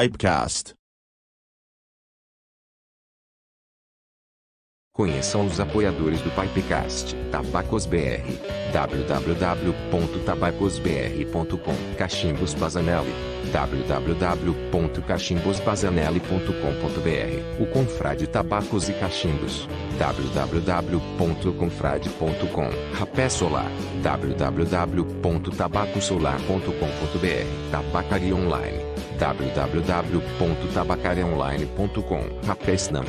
Pipecast. Conheçam os apoiadores do Pipecast, Tabacos BR, www.tabacosbr.com, Cachimbos Bazanelli, www.cachimbosbazanelli.com.br, o Confrade Tabacos e Cachimbos, www.confrade.com, Rapé Solar, www.tabacosolar.com.br, Tabacaria Online www.tabacariaonline.com Rapé Snamp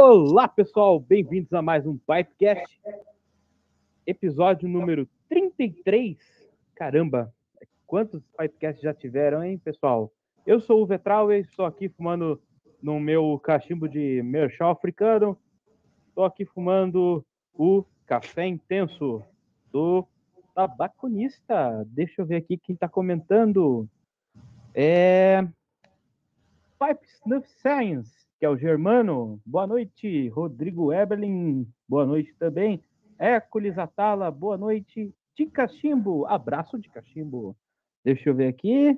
Olá, pessoal, bem-vindos a mais um Pipecast, episódio número 33. Caramba, quantos Pipecasts já tiveram, hein, pessoal? Eu sou o Vetral e estou aqui fumando no meu cachimbo de merchal africano. Estou aqui fumando o café intenso do tabaconista. Deixa eu ver aqui quem está comentando. É. Pipe Snuff Science que é o Germano. Boa noite, Rodrigo Eberlin. Boa noite também. Hércules Atala, boa noite. De Cachimbo, abraço de Cachimbo. Deixa eu ver aqui.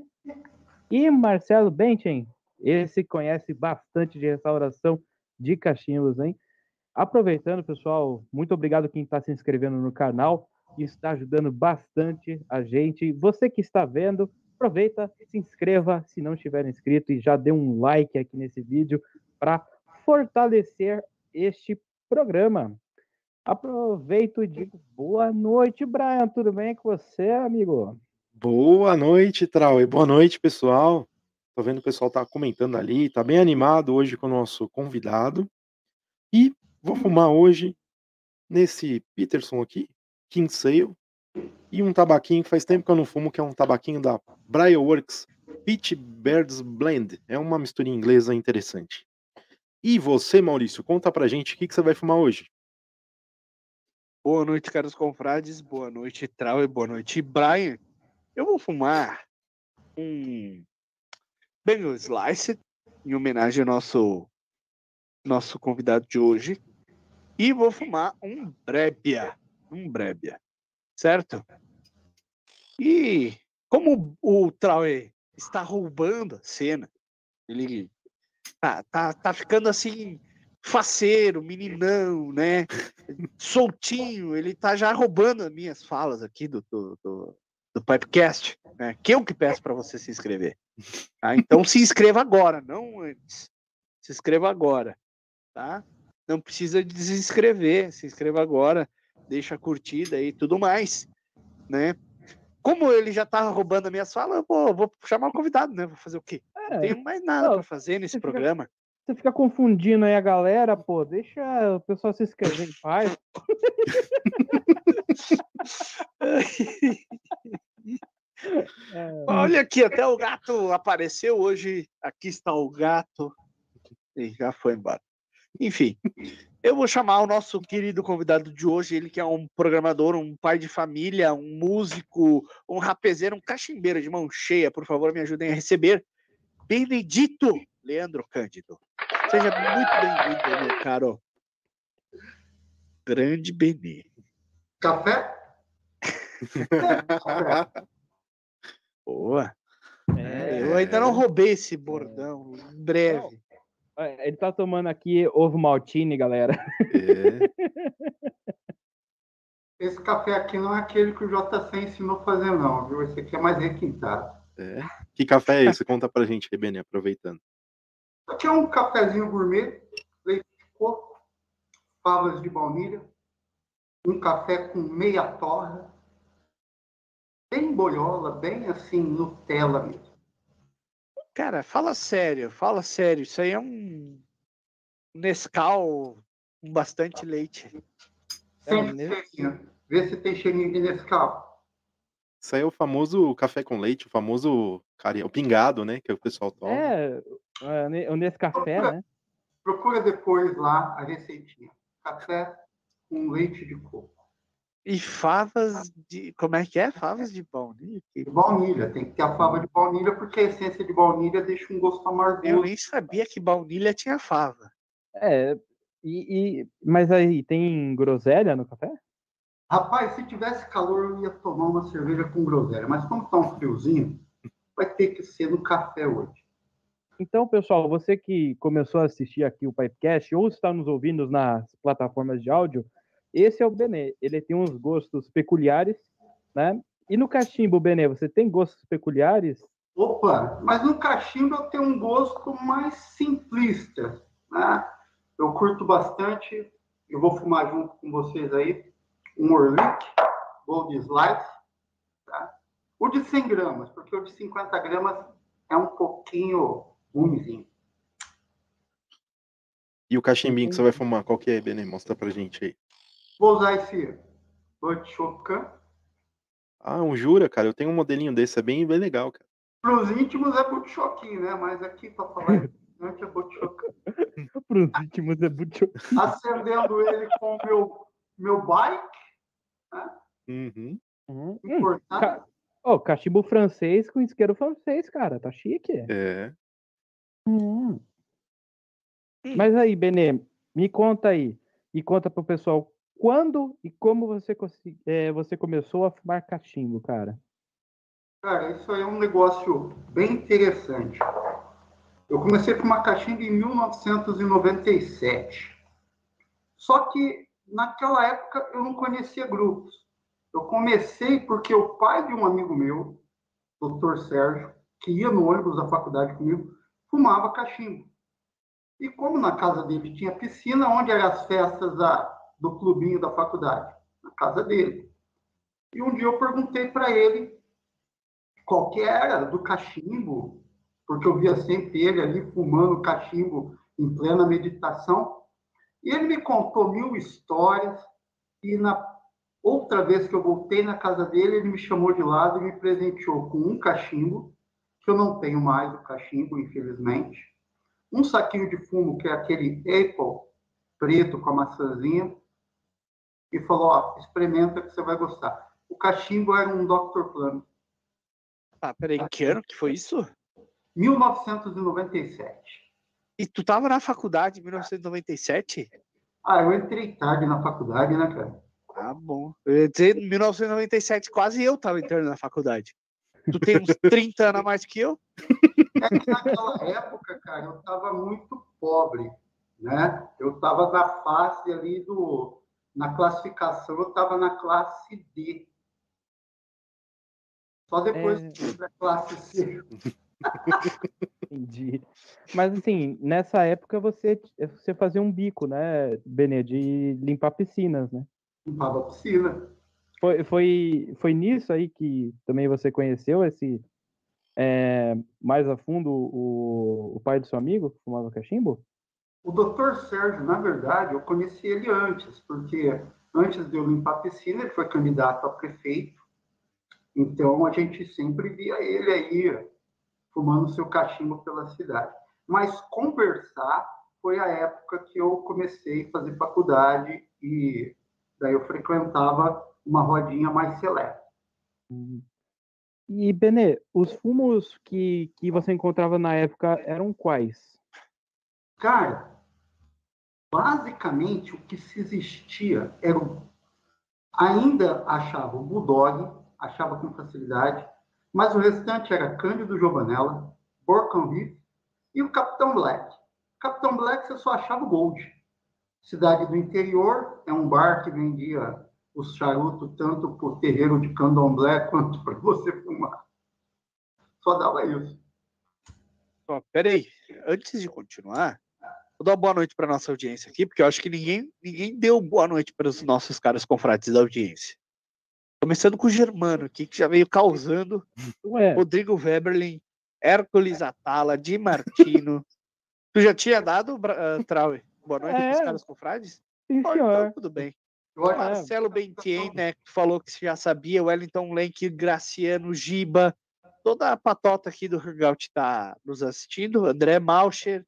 E Marcelo Benchen, esse conhece bastante de restauração de cachimbos, hein? Aproveitando, pessoal, muito obrigado quem está se inscrevendo no canal, está ajudando bastante a gente. Você que está vendo, aproveita, se inscreva se não estiver inscrito e já dê um like aqui nesse vídeo para fortalecer este programa. Aproveito e digo boa noite, Brian. Tudo bem com você, amigo? Boa noite, Trau. E boa noite, pessoal. Tô vendo o pessoal tá comentando ali, tá bem animado hoje com o nosso convidado. E vou fumar hoje nesse Peterson aqui, King Sale, e um tabaquinho que faz tempo que eu não fumo, que é um tabaquinho da Brioworks Peach Birds Blend. É uma misturinha inglesa interessante. E você, Maurício, conta pra gente o que, que você vai fumar hoje. Boa noite, caros confrades. Boa noite, Trau, e boa noite, Brian. Eu vou fumar um Bengal Slice, em homenagem ao nosso, nosso convidado de hoje. E vou fumar um Brébia. Um Brébia. Certo? E como o Trauer está roubando a cena, ele tá, tá, tá ficando assim, faceiro, meninão, né? Soltinho, ele tá já roubando as minhas falas aqui do, do, do, do Pipecast, né? Que eu que peço para você se inscrever. Tá? Então se inscreva agora, não antes. Se inscreva agora, tá? Não precisa desinscrever, se inscreva agora, deixa a curtida e tudo mais, né? Como ele já tá roubando as minhas falas, pô, vou chamar o convidado, né? Vou fazer o quê? Não tenho mais nada para fazer nesse fica- programa. Você fica confundindo aí a galera, pô. Deixa o pessoal se inscrever em paz. É, Olha aqui, até o gato apareceu hoje. Aqui está o gato. E já foi embora. Enfim, eu vou chamar o nosso querido convidado de hoje, ele que é um programador, um pai de família, um músico, um rapezeiro, um cachimbeiro de mão cheia. Por favor, me ajudem a receber Benedito Leandro Cândido. Seja muito bem-vindo, meu caro. Grande Benê. Café? Boa. é, Eu ainda não roubei esse bordão. Em breve. é, ele tá tomando aqui ovo maltine, galera. É, Esse café aqui não é aquele que o JC ensinou a fazer, não, viu? Esse aqui é mais requintado. É. Que café é esse? Conta pra gente, Rebene, aproveitando. Aqui é um cafezinho gourmet, leite de coco, favas de baunilha, um café com meia torra, bem bolhola, bem assim, Nutella mesmo. Cara, fala sério, fala sério. Isso aí é um Nescau com bastante leite. É, Sempre né? cheirinho. Vê se tem cheirinho de Nescau. Isso aí é o famoso café com leite, o famoso cari- o pingado, né? Que o pessoal toma. É, é, o nesse café, né? Procura depois lá a receitinha. Café com leite de coco. E favas de. Como é que é? Favas de baunilha? De baunilha, tem que ter a fava de baunilha, porque a essência de baunilha deixa um gosto Eu amargoso. nem sabia que baunilha tinha fava. É, e, e- mas aí tem groselha no café? Rapaz, se tivesse calor, eu ia tomar uma cerveja com groselha, mas como tá um friozinho, vai ter que ser no café hoje. Então, pessoal, você que começou a assistir aqui o Pipecast ou está nos ouvindo nas plataformas de áudio, esse é o Benê. Ele tem uns gostos peculiares, né? E no cachimbo, Benê, você tem gostos peculiares? Opa, mas no cachimbo eu tenho um gosto mais simplista, né? Eu curto bastante, eu vou fumar junto com vocês aí, um Orlick Gold Slice, tá? O de 100 gramas, porque o de 50 gramas é um pouquinho ruimzinho. E o cachimbinho que você vai fumar, qual que é, Benê? Mostra pra gente aí. Vou usar esse Butchokan. Ah, um Jura, cara. Eu tenho um modelinho desse, é bem, bem legal, cara. Para os íntimos é Butchokin, né? Mas aqui, para falar é Butchokan. Para os íntimos é muito... Acendendo ele com o meu, meu bike, Uhum. Hum, ca- Ó, cachimbo francês com isqueiro francês, cara. Tá chique. É. Hum. Mas aí, Benê, me conta aí. E conta pro pessoal quando e como você, é, você começou a fumar cachimbo, cara. Cara, isso aí é um negócio bem interessante. Eu comecei a fumar cachimbo em 1997. Só que naquela época eu não conhecia grupos. Eu comecei porque o pai de um amigo meu, Dr. Sérgio, que ia no ônibus da faculdade comigo, fumava cachimbo. E como na casa dele tinha piscina, onde eram as festas da- do clubinho da faculdade? Na casa dele. E um dia eu perguntei para ele qual que era do cachimbo, porque eu via sempre ele ali fumando cachimbo em plena meditação. E ele me contou mil histórias e na outra vez que eu voltei na casa dele, ele me chamou de lado e me presenteou com um cachimbo, que eu não tenho mais o cachimbo, infelizmente. Um saquinho de fumo, que é aquele Apple preto com a maçãzinha, e falou, ó, experimenta que você vai gostar. O cachimbo era um Dr. Plano. Ah, peraí, que ano que foi isso? 1997. E tu tava na faculdade em 1997? Ah, eu entrei tarde na faculdade, né, cara? Ah, bom. Eu ia dizer, em 1997, quase eu tava entrando na faculdade. Tu tem uns 30 anos a mais que eu? É que naquela época, cara, eu estava muito pobre, né? Eu estava na fase ali do... Na classificação, eu estava na classe D. Só depois É. pra classe C. Entendi. Mas assim, nessa época você, você fazia um bico, né, Benê, de limpar piscinas, né? Limpava a piscina. Foi, foi, foi nisso aí que também você conheceu esse é, mais a fundo o, o pai do seu amigo que fumava cachimbo? O doutor Sérgio, na verdade, eu conheci ele antes, porque antes de eu limpar a piscina, ele foi candidato a prefeito. Então, a gente sempre via ele aí fumando seu cachimbo pela cidade. Mas conversar foi a época que eu comecei a fazer faculdade e daí eu frequentava uma rodinha mais seleta. E, Benê, os fumos que, que você encontrava na época eram quais? Cara, basicamente o que se existia era ainda achava o Bulldog, achava com facilidade, mas o restante era Cândido Giovanella, Borconville e o Capitão Black. Capitão Black você só achava o Gold. Cidade do interior, é um bar que vendia os charutos tanto para o terreiro de candomblé quanto para você fumar. Só dava isso. Peraí, antes de continuar, vou dar uma boa noite para nossa audiência aqui, porque eu acho que ninguém, ninguém deu boa noite para os nossos caras confrades da audiência. Começando com o Germano aqui, que já veio causando. Ué, Rodrigo Weberlin, Hércules Atala, Di Martino. tu já tinha dado, uh, Trauer? Boa noite É. pros caras confrades? sim, senhor. então, tudo bem. Acho É. Marcelo Bentien, né, que falou que já sabia, Wellington Lenk, Graciano Giba, toda a patota aqui do Hangout tá nos assistindo, André Malcher,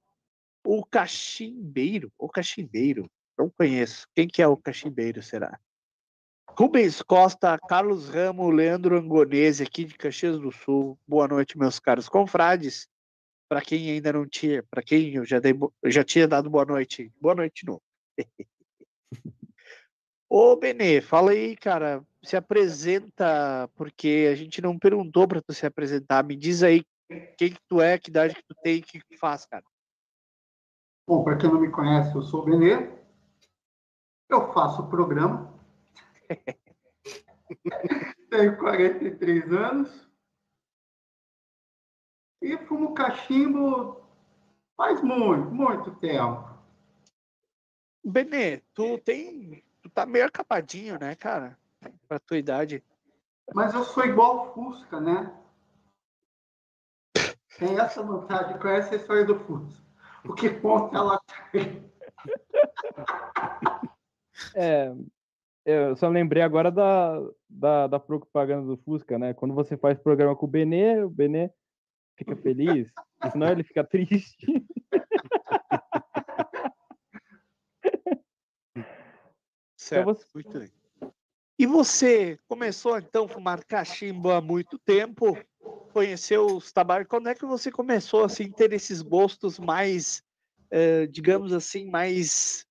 O cachimbeiro, o cachimbeiro, não conheço. Quem que é o cachimbeiro, será? Rubens Costa, Carlos Ramo, Leandro Angonese, aqui de Caxias do Sul. Boa noite, meus caros confrades. Para quem ainda não tinha, para quem eu já, dei, eu já tinha dado boa noite, boa noite novo. Ô, Benê, fala aí, cara, se apresenta, porque a gente não perguntou para tu se apresentar. Me diz aí quem que tu é, que idade que tu tem, o que tu faz, cara. Bom, para quem não me conhece, eu sou o Benê. Eu faço o programa Tenho 43 anos. E fumo cachimbo faz muito, muito tempo. Benê, tu tem. Tu tá meio acapadinho, né, cara? Pra tua idade. Mas eu sou igual Fusca, né? Tem essa vantagem, conhece a história do Fusca. O que conta ela É, eu só lembrei agora da, da, da propaganda do Fusca, né? Quando você faz programa com o Benê, o Benê fica feliz, senão ele fica triste. Certo, então você... muito bem. E você começou então a fumar cachimbo há muito tempo? Conheceu os tabacos? Quando é que você começou assim ter esses gostos mais, eh, digamos assim, mais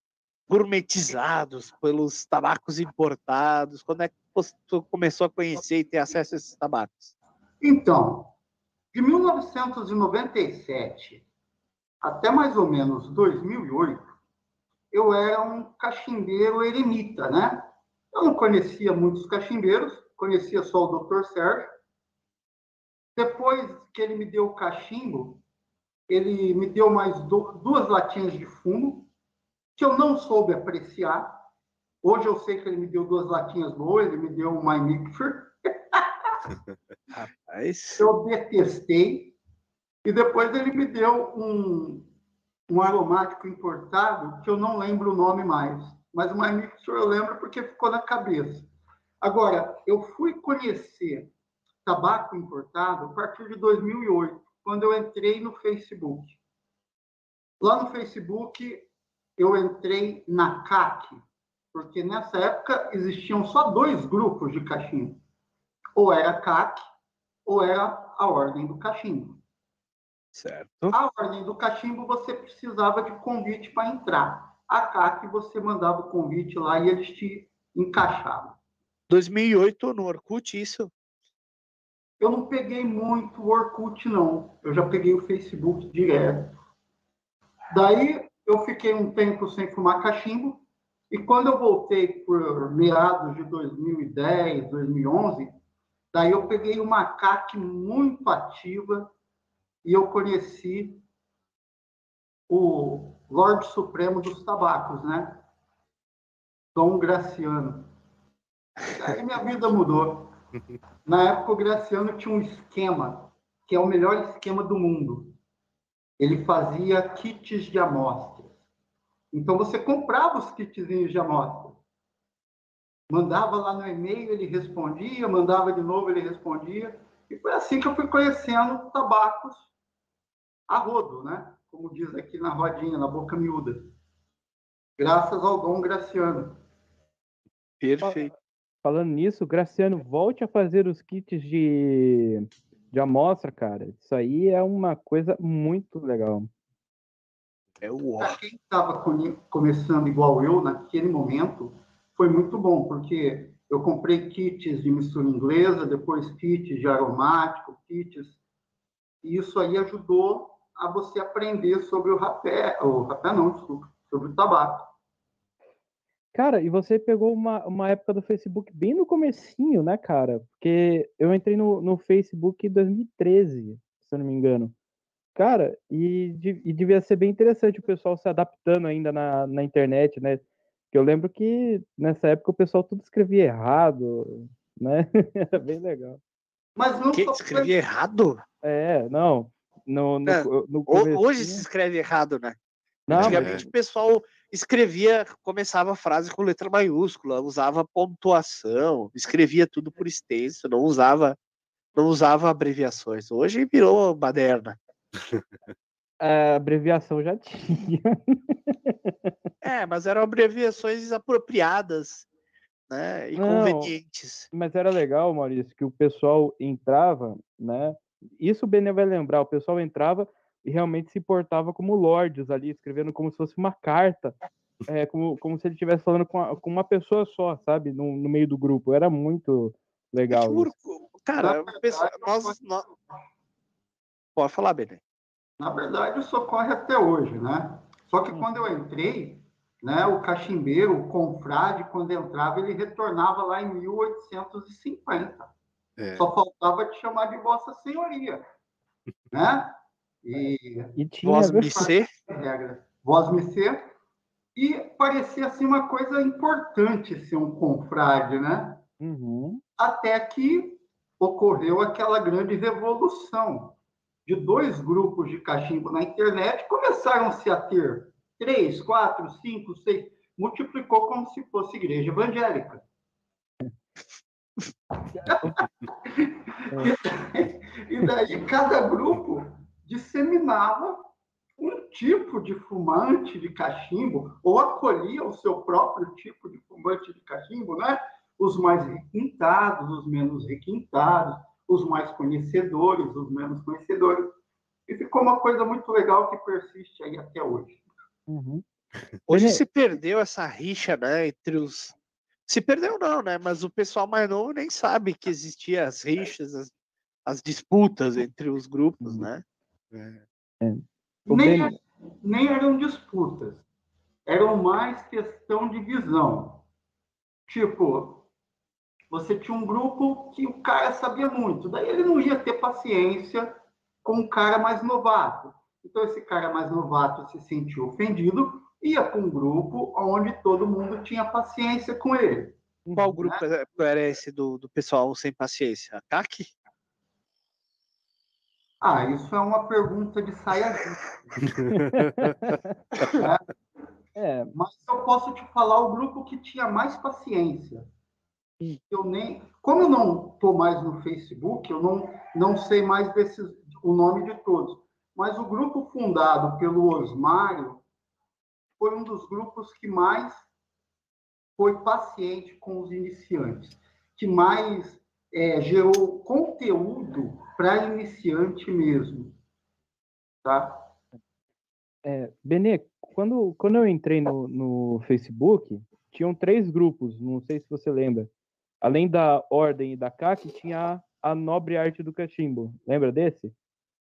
gourmetizados pelos tabacos importados? Quando é que você começou a conhecer e ter acesso a esses tabacos? Então, de 1997 até mais ou menos 2008, eu era um cachimbeiro eremita, né? Eu não conhecia muitos cachimbeiros, conhecia só o Dr. Sérgio. Depois que ele me deu o cachimbo, ele me deu mais duas latinhas de fumo, que eu não soube apreciar. Hoje eu sei que ele me deu duas latinhas boas, ele me deu um My Mixer. Rapaz. Eu detestei. E depois ele me deu um, um aromático importado que eu não lembro o nome mais. Mas o My Mixer eu lembro porque ficou na cabeça. Agora, eu fui conhecer tabaco importado a partir de 2008, quando eu entrei no Facebook. Lá no Facebook, eu entrei na CAC, porque nessa época existiam só dois grupos de cachimbo. Ou era a CAC, ou era a Ordem do Cachimbo. Certo. A Ordem do Cachimbo você precisava de convite para entrar. A CAC você mandava o convite lá e eles te encaixavam. 2008 no Orkut, isso? Eu não peguei muito o Orkut, não. Eu já peguei o Facebook direto. Daí eu fiquei um tempo sem fumar cachimbo, e quando eu voltei por meados de 2010, 2011, daí eu peguei uma CAC muito ativa e eu conheci o Lorde Supremo dos Tabacos, né? Dom Graciano. Aí minha vida mudou. Na época, o Graciano tinha um esquema, que é o melhor esquema do mundo. Ele fazia kits de amostra. Então você comprava os kitzinhos de amostra. Mandava lá no e-mail, ele respondia, mandava de novo, ele respondia. E foi assim que eu fui conhecendo tabacos a rodo, né? Como diz aqui na rodinha, na boca miúda. Graças ao Dom Graciano. Perfeito. Falando nisso, Graciano, volte a fazer os kits de, de amostra, cara. Isso aí é uma coisa muito legal. É o Para quem estava começando igual eu, naquele momento, foi muito bom, porque eu comprei kits de mistura inglesa, depois kits de aromático, kits. E isso aí ajudou a você aprender sobre o rapé, o rapé não, desculpa, sobre o tabaco. Cara, e você pegou uma, uma época do Facebook bem no comecinho, né, cara? Porque eu entrei no, no Facebook em 2013, se eu não me engano. Cara, e, e devia ser bem interessante o pessoal se adaptando ainda na, na internet, né? Que eu lembro que nessa época o pessoal tudo escrevia errado, né? Era bem legal. Mas não que escrevia errado? É, não. No, no, é. no Hoje se escreve errado, né? Não, Antigamente mas... o pessoal escrevia, começava a frase com letra maiúscula, usava pontuação, escrevia tudo por extenso, não usava, não usava abreviações. Hoje virou baderna. a abreviação já tinha. É, mas eram abreviações apropriadas, né? E Não. convenientes. Mas era legal, Maurício, que o pessoal entrava, né? Isso o Benê vai lembrar, o pessoal entrava e realmente se portava como lords ali, escrevendo como se fosse uma carta, é, como, como se ele estivesse falando com, a- com uma pessoa só, sabe? No, no meio do grupo. Era muito legal. Juro, isso. cara, verdade, nós, nós- Pode falar, Benê. Na verdade, isso ocorre até hoje, né? Só que quando eu entrei, né, o cachimbeiro, o confrade, quando entrava, ele retornava lá em 1850. É. Só faltava te chamar de Vossa Senhoria, né? E E tinha. Voz regra, voz me ser. E parecia assim uma coisa importante ser um confrade, né? Uhum. até que ocorreu aquela grande revolução de dois grupos de cachimbo na internet, começaram-se a ter três, quatro, cinco, seis, multiplicou como se fosse igreja evangélica. e daí cada grupo disseminava um tipo de fumante de cachimbo, ou acolhia o seu próprio tipo de fumante de cachimbo, né? os mais requintados, os menos requintados, os mais conhecedores, os menos conhecedores. E ficou uma coisa muito legal que persiste aí até hoje. Uhum. Hoje se perdeu essa rixa, né, entre os. Se perdeu não, né? Mas o pessoal mais novo nem sabe que existia as rixas, as, as disputas entre os grupos, Uhum. né? É. O Nem, Benê- nem eram disputas, eram mais questão de visão. Tipo, você tinha um grupo que o cara sabia muito, daí ele não ia ter paciência com um cara mais novato. Então, esse cara mais novato se sentiu ofendido, ia para um grupo onde todo mundo tinha paciência com ele. Qual grupo era- era esse do, do pessoal sem paciência? A CAC? Ah, isso é uma pergunta de saia justa. É, Mas eu posso te falar o grupo que tinha mais paciência. Eu nem, como eu não estou mais no Facebook, eu não, não sei mais desses, o nome de todos. Mas o grupo fundado pelo Osmário foi um dos grupos que mais foi paciente com os iniciantes, que mais é, gerou conteúdo para iniciante mesmo, tá? É, Benê, quando, quando eu entrei no, no Facebook, tinham três grupos, não sei se você lembra. Além da Ordem e da CAC, tinha a Nobre Arte do Cachimbo. Lembra desse?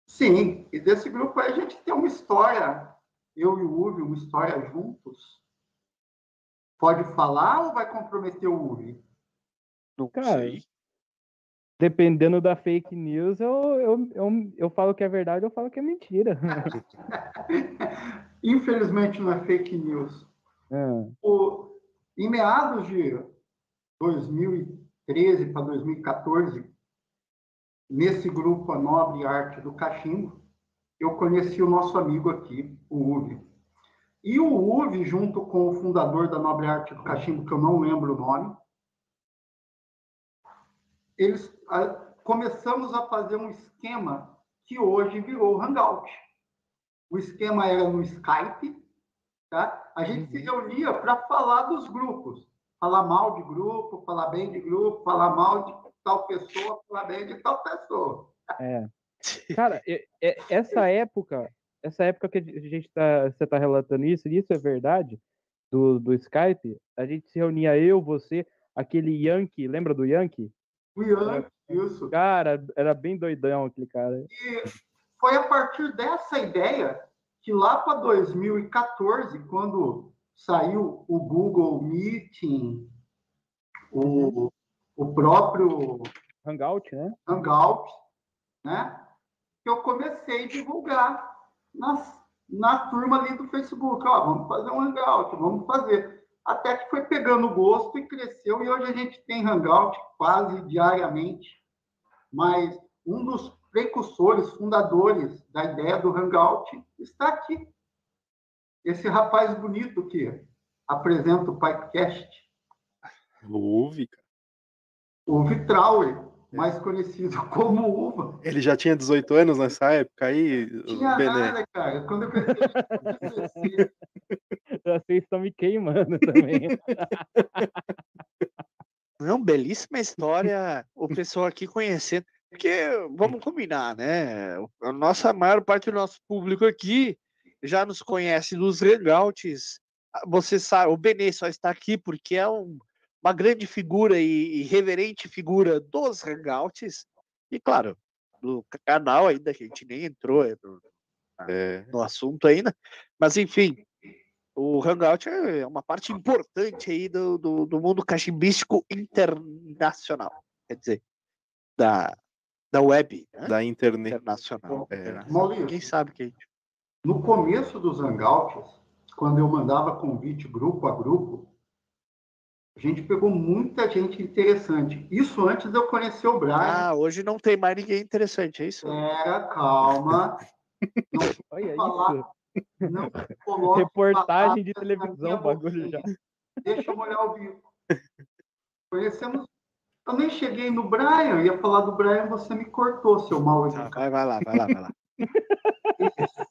Sim, e desse grupo a gente tem uma história, eu e o Uvi, uma história juntos. Pode falar ou vai comprometer o Uvi? Não Cara, sei. Dependendo da fake news, eu, eu, eu, eu falo que é verdade, eu falo que é mentira. Infelizmente não é fake news. Ah, O, em meados de 2013 para 2014, nesse grupo A Nobre Arte do Cachimbo, eu conheci o nosso amigo aqui, o Uvi. E o Uvi, junto com o fundador da Nobre Arte do Cachimbo, que eu não lembro o nome, eles a, começamos a fazer um esquema que hoje virou Hangout. O esquema era no Skype, tá? A gente se reunia para falar dos grupos, falar mal de grupo, falar bem de grupo, falar mal de tal pessoa, falar bem de tal pessoa. é. Cara, essa época, essa época que a gente tá, você tá relatando isso, e isso é verdade, do, do Skype, a gente se reunia eu, você, aquele Yankee, lembra do Yankee? O Ian, isso. Cara, era bem doidão aquele cara. E foi a partir dessa ideia que lá para 2014, quando saiu o Google Meeting, o, o próprio Hangout, né? Hangout, né? Que eu comecei a divulgar nas, na turma ali do Facebook. Ó, vamos fazer um Hangout, vamos fazer. Até que foi pegando gosto e cresceu, e hoje a gente tem Hangout quase diariamente. Mas um dos precursores, fundadores da ideia do Hangout está aqui. Esse rapaz bonito que apresenta o podcast, Ouve, cara. o Vitrauer. Mais conhecido como Uva. Ele já tinha 18 anos nessa época aí, tinha Bené. nada, cara. Quando eu 16. Vocês estão me queimando também. Não, belíssima história, o pessoal aqui conhecendo. Porque, vamos combinar, né? A nossa maior parte do nosso público aqui já nos conhece dos hangouts. Você sabe, o Benê só está aqui porque é um- uma grande figura e, reverente figura dos hangouts. E, claro, do canal ainda, a gente nem entrou é, no, É, no assunto ainda. Mas, enfim, o Hangout é uma parte importante aí do, do, do mundo cachimbístico internacional. Quer dizer, da, da web né? da internet. internacional. É. internacional. Maurício. Quem sabe que gente... No começo dos Hangouts, quando eu mandava convite grupo a grupo, a gente pegou muita gente interessante. Isso antes de eu conhecer o Brian. Ah, hoje não tem mais ninguém interessante, é isso? Era, calma. Não Olha falar, isso. não coloque Reportagem de televisão, bagulho já. Deixa eu molhar o bico. Conhecemos. Eu nem cheguei no Brian, eu ia falar do Brian, você me cortou, seu mal Tá, educado. vai, vai lá, vai lá, vai lá.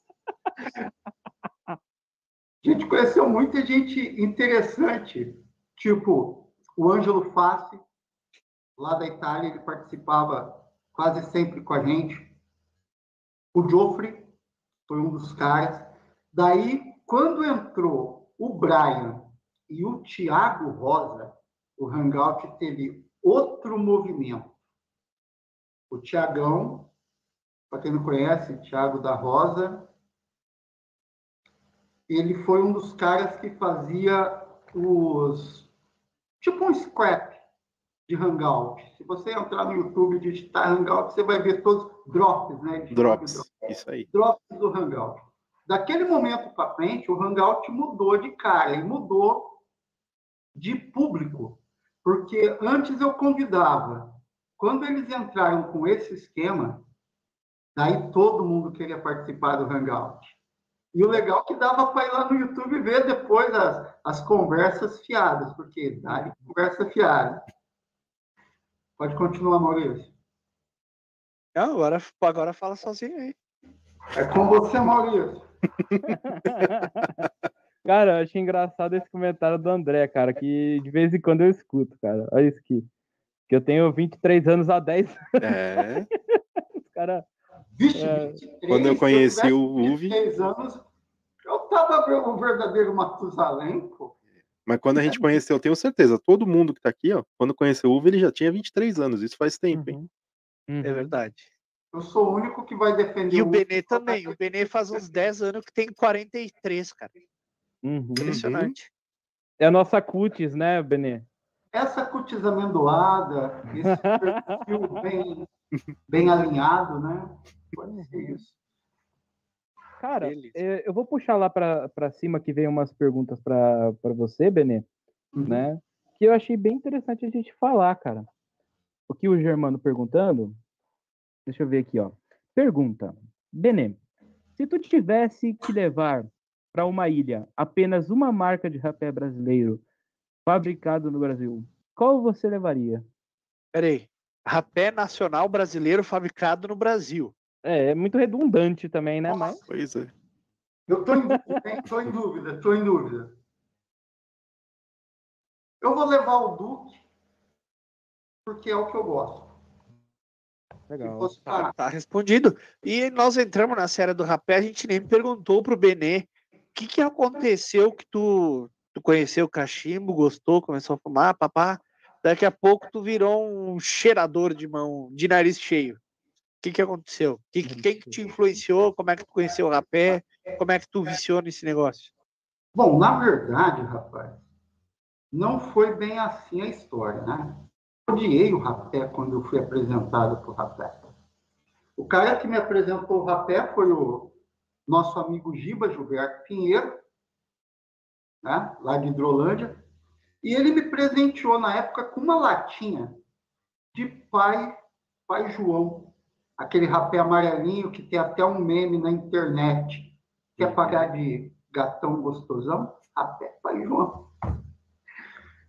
A gente conheceu muita gente interessante, tipo o Ângelo Fassi, lá da Itália, ele participava quase sempre com a gente. O Joffrey foi um dos caras. Daí, quando entrou o Brian e o Thiago Rosa, o Hangout teve outro movimento. O Tiagão, para quem não conhece, Thiago da Rosa, ele foi um dos caras que fazia os tipo um scrap de Hangout. Se você entrar no YouTube e digitar Hangout, você vai ver todos drops, né? de Drops. Isso aí. drops do Hangout. Daquele momento para frente, o Hangout mudou de cara e mudou de público. Porque antes eu convidava. Quando eles entraram com esse esquema, daí todo mundo queria participar do Hangout. E o legal é que dava para ir lá no YouTube ver depois as, as conversas fiadas, porque dá conversa fiada. Pode continuar, Maurício. Não, agora, agora fala sozinho aí. É com você, Maurício. Cara, eu achei engraçado esse comentário do André, cara, que de vez em quando eu escuto, cara. Olha isso aqui. Que eu tenho 23 anos há 10 É. anos, cara. Vixe, É, 23, quando eu conheci tivesse o Uve- 26 anos, eu tava o verdadeiro Matusalém, pô. Mas quando a gente conheceu, eu tenho certeza, todo mundo que tá aqui, ó, quando conheceu o Uve, ele já tinha 23 anos. Isso faz tempo, hein? Uhum. É verdade. Eu sou o único que vai defender E o Uve Benê só também. O Benê faz uns 10 anos que tem 43, cara. Uhum. Impressionante. É a nossa cutis, né, Benê? Essa cutis amendoada, esse perfil bem, bem alinhado, né? Pode ser isso. Cara, Beleza. é, eu vou puxar lá pra pra cima que vem umas perguntas pra pra você, Benê, Uhum. né? Que eu achei bem interessante a gente falar, cara. O que o Germano perguntando, deixa eu ver aqui, ó. Pergunta: Benê, se tu tivesse que levar para uma ilha apenas uma marca de rapé brasileiro fabricado no Brasil, qual você levaria? Peraí. Rapé nacional brasileiro fabricado no Brasil. É, é muito redundante também, né? Mas Pois é. Eu tô em? Tô em dúvida, tô em dúvida. Eu vou levar o Duque, porque é o que eu gosto. Legal. Tá, tá respondido. E nós entramos na série do rapé, a gente nem perguntou pro Benê o que, que aconteceu que tu, tu conheceu o cachimbo, gostou, começou a fumar, papá. Daqui a pouco tu virou um cheirador de mão, de nariz cheio. O que, que aconteceu? Que, que- quem que te influenciou? Como é que tu conheceu o rapé? Como é que tu viciou nesse negócio? Bom, na verdade, rapaz, não foi bem assim a história, né? Eu odiei o rapé quando eu fui apresentado para o rapé. O cara que me apresentou o rapé foi o nosso amigo Giba Gilberto Pinheiro, né? lá de Hidrolândia, e ele me presenteou na época com uma latinha de pai, pai João, aquele rapé amarelinho que tem até um meme na internet. Quer pagar de gatão gostosão? Rapé pai João.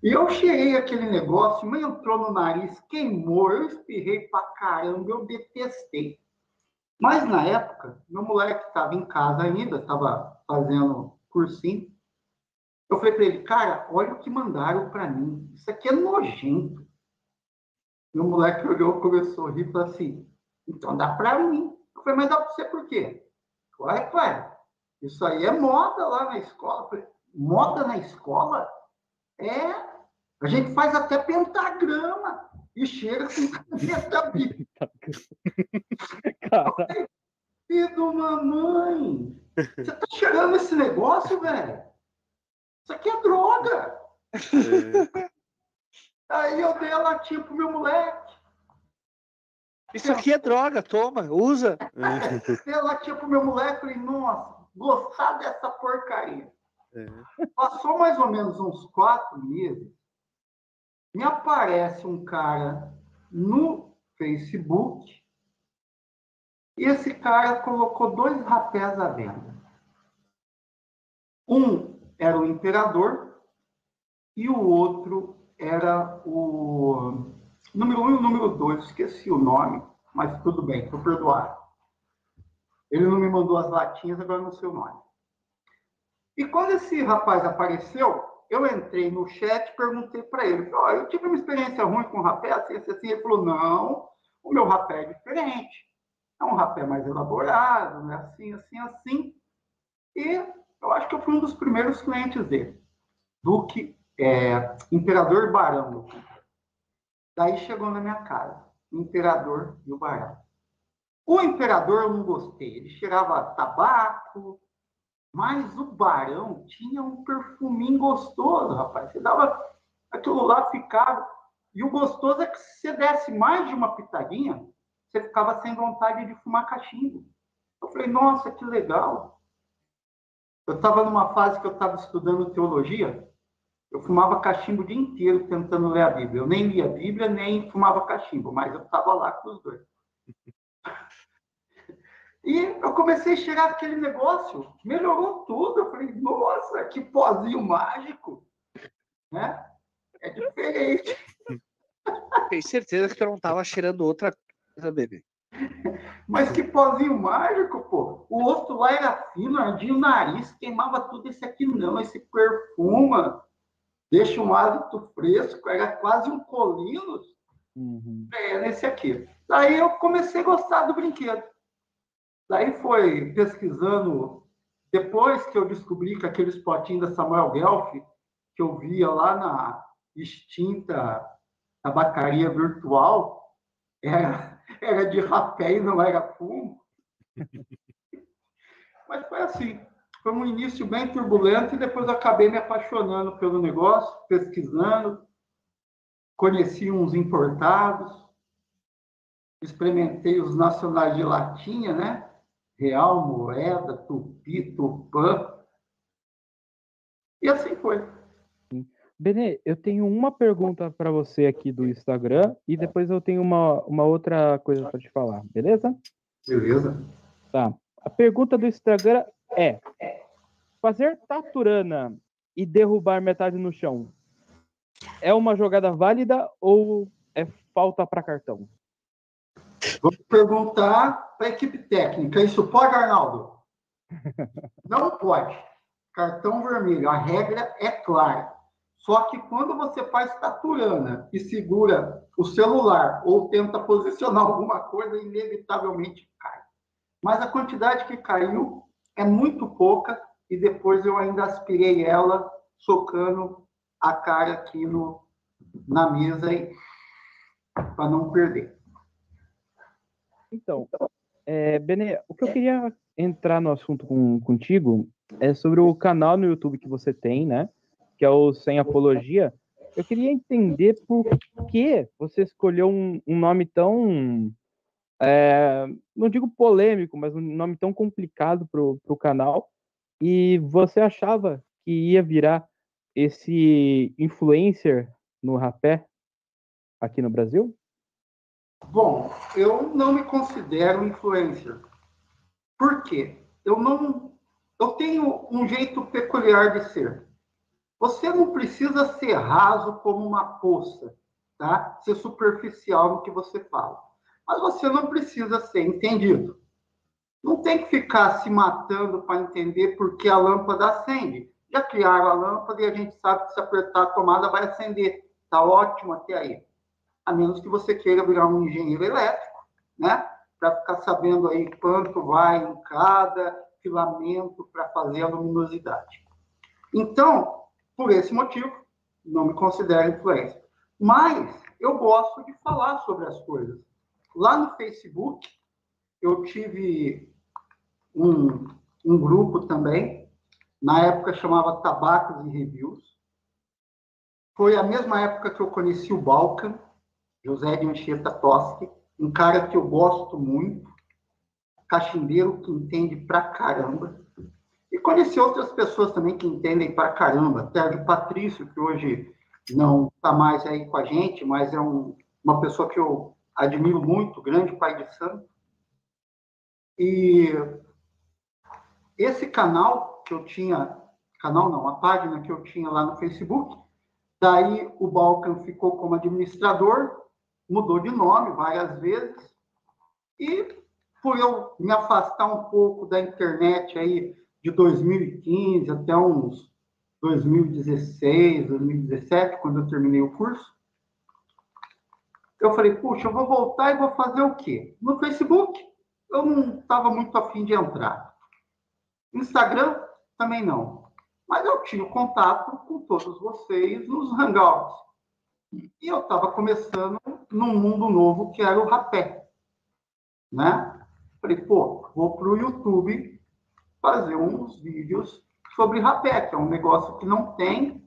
E eu cheirei aquele negócio, mas entrou no nariz, queimou, eu espirrei pra caramba, eu detestei. Mas na época, meu moleque estava em casa ainda, estava fazendo cursinho. Eu falei para ele, cara, olha o que mandaram para mim. Isso aqui é nojento. Meu moleque olhou, começou a rir e falou assim: então dá para mim. Eu falei, mas dá para você por quê? Ué, pai, isso aí é moda lá na escola. Falei, moda na escola? É. A gente faz até pentagrama e cheira com caneta Cara. Filho mamãe, você tá cheirando esse negócio, velho? Isso aqui é droga. É. Aí eu dei a latinha pro meu moleque. Isso aqui é droga, toma, usa. É, dei a latinha pro meu moleque e falei, nossa, gostar dessa porcaria. É. Passou mais ou menos uns quatro meses, me aparece um cara no Facebook e esse cara colocou dois rapés à venda. Um era o imperador e o outro era o número um e o número dois. Esqueci o nome, mas tudo bem, estou perdoado. Ele não me mandou as latinhas, agora não sei o nome. E quando esse rapaz apareceu, eu entrei no chat perguntei para ele: oh, eu tive uma experiência ruim com o rapé, assim, assim, assim. Ele falou: não, o meu rapé é diferente. É um rapé mais elaborado, né? assim, assim, assim. E eu acho que eu fui um dos primeiros clientes dele. Duque, é, Imperador Barão. Daí chegou na minha casa, o Imperador e o Barão. O Imperador eu não gostei, ele cheirava tabaco, mas o Barão tinha um perfuminho gostoso, rapaz. Você dava aquilo lá, ficava. E o gostoso é que se você desse mais de uma pitadinha, você ficava sem vontade de fumar cachimbo. Eu falei, nossa, que legal. Eu estava numa fase que eu estava estudando teologia, eu fumava cachimbo o dia inteiro tentando ler a Bíblia. Eu nem lia a Bíblia, nem fumava cachimbo, mas eu estava lá com os dois. E eu comecei a cheirar aquele negócio, melhorou tudo. Eu falei, nossa, que pozinho mágico. Né? É diferente. Tenho certeza que tu não estava cheirando outra coisa, bebê. Mas que pozinho mágico, pô. O outro lá era fino, ardia o nariz, queimava tudo. Esse aqui não, esse perfuma. Deixa um hálito fresco, era quase um colino. Uhum. É, nesse aqui. Daí eu comecei a gostar do brinquedo. Daí foi pesquisando, depois que eu descobri que aqueles potinhos da Samuel Guelph, que eu via lá na extinta tabacaria virtual, era, era de rapé e não era fumo. Mas foi assim. Foi um início bem turbulento e depois acabei me apaixonando pelo negócio, pesquisando, conheci uns importados, experimentei os nacionais de latinha, né? Real, Moeda, Tupi, Tupã. E assim foi. Benê, eu tenho uma pergunta para você aqui do Instagram e depois eu tenho uma, uma outra coisa para te falar, beleza? Beleza. Tá. A pergunta do Instagram é: fazer taturana e derrubar metade no chão é uma jogada válida ou é falta para cartão? Vou perguntar para a equipe técnica. Isso pode, Arnaldo? Não pode. Cartão vermelho. A regra é clara. Só que quando você faz taturana e segura o celular ou tenta posicionar alguma coisa, inevitavelmente cai. Mas a quantidade que caiu é muito pouca e depois eu ainda aspirei ela socando a cara aqui no, na mesa para não perder. Então, é, Benê, o que eu queria entrar no assunto com, contigo é sobre o canal no YouTube que você tem, né? Que é o Sem Apologia. Eu queria entender por que você escolheu um, um nome tão. É, não digo polêmico, mas um nome tão complicado para o canal. E você achava que ia virar esse influencer no rapé aqui no Brasil? Bom, eu não me considero influencer. Por quê? Eu não. Eu tenho um jeito peculiar de ser. Você não precisa ser raso como uma poça, tá? Ser superficial no que você fala. Mas você não precisa ser entendido. Não tem que ficar se matando para entender por que a lâmpada acende. Já criaram a lâmpada e a gente sabe que se apertar a tomada vai acender. Está ótimo até aí. A menos que você queira virar um engenheiro elétrico, né? Para ficar sabendo aí quanto vai em cada filamento para fazer a luminosidade. Então, por esse motivo, não me considero influencer. Mas eu gosto de falar sobre as coisas. Lá no Facebook, eu tive um, um grupo também, na época chamava Tabacos e Reviews. Foi a mesma época que eu conheci o Balkan, José de Anchieta Toschi, um cara que eu gosto muito, cachimbeiro que entende pra caramba. E conheci outras pessoas também que entendem pra caramba. Sérgio Patrício, que hoje não está mais aí com a gente, mas é um, uma pessoa que eu admiro muito, grande pai de santo. E esse canal que eu tinha, canal não, a página que eu tinha lá no Facebook, daí o Balkan ficou como administrador, mudou de nome várias vezes, e por eu me afastar um pouco da internet aí de 2015 até uns 2016, 2017, quando eu terminei o curso, eu falei, puxa, eu vou voltar e vou fazer o quê? No Facebook, eu não estava muito afim de entrar. Instagram, também não. Mas eu tinha contato com todos vocês nos Hangouts. E eu estava começando num mundo novo que era o rapé. Né? Falei, pô, vou para o YouTube fazer uns vídeos sobre rapé, que é um negócio que não tem.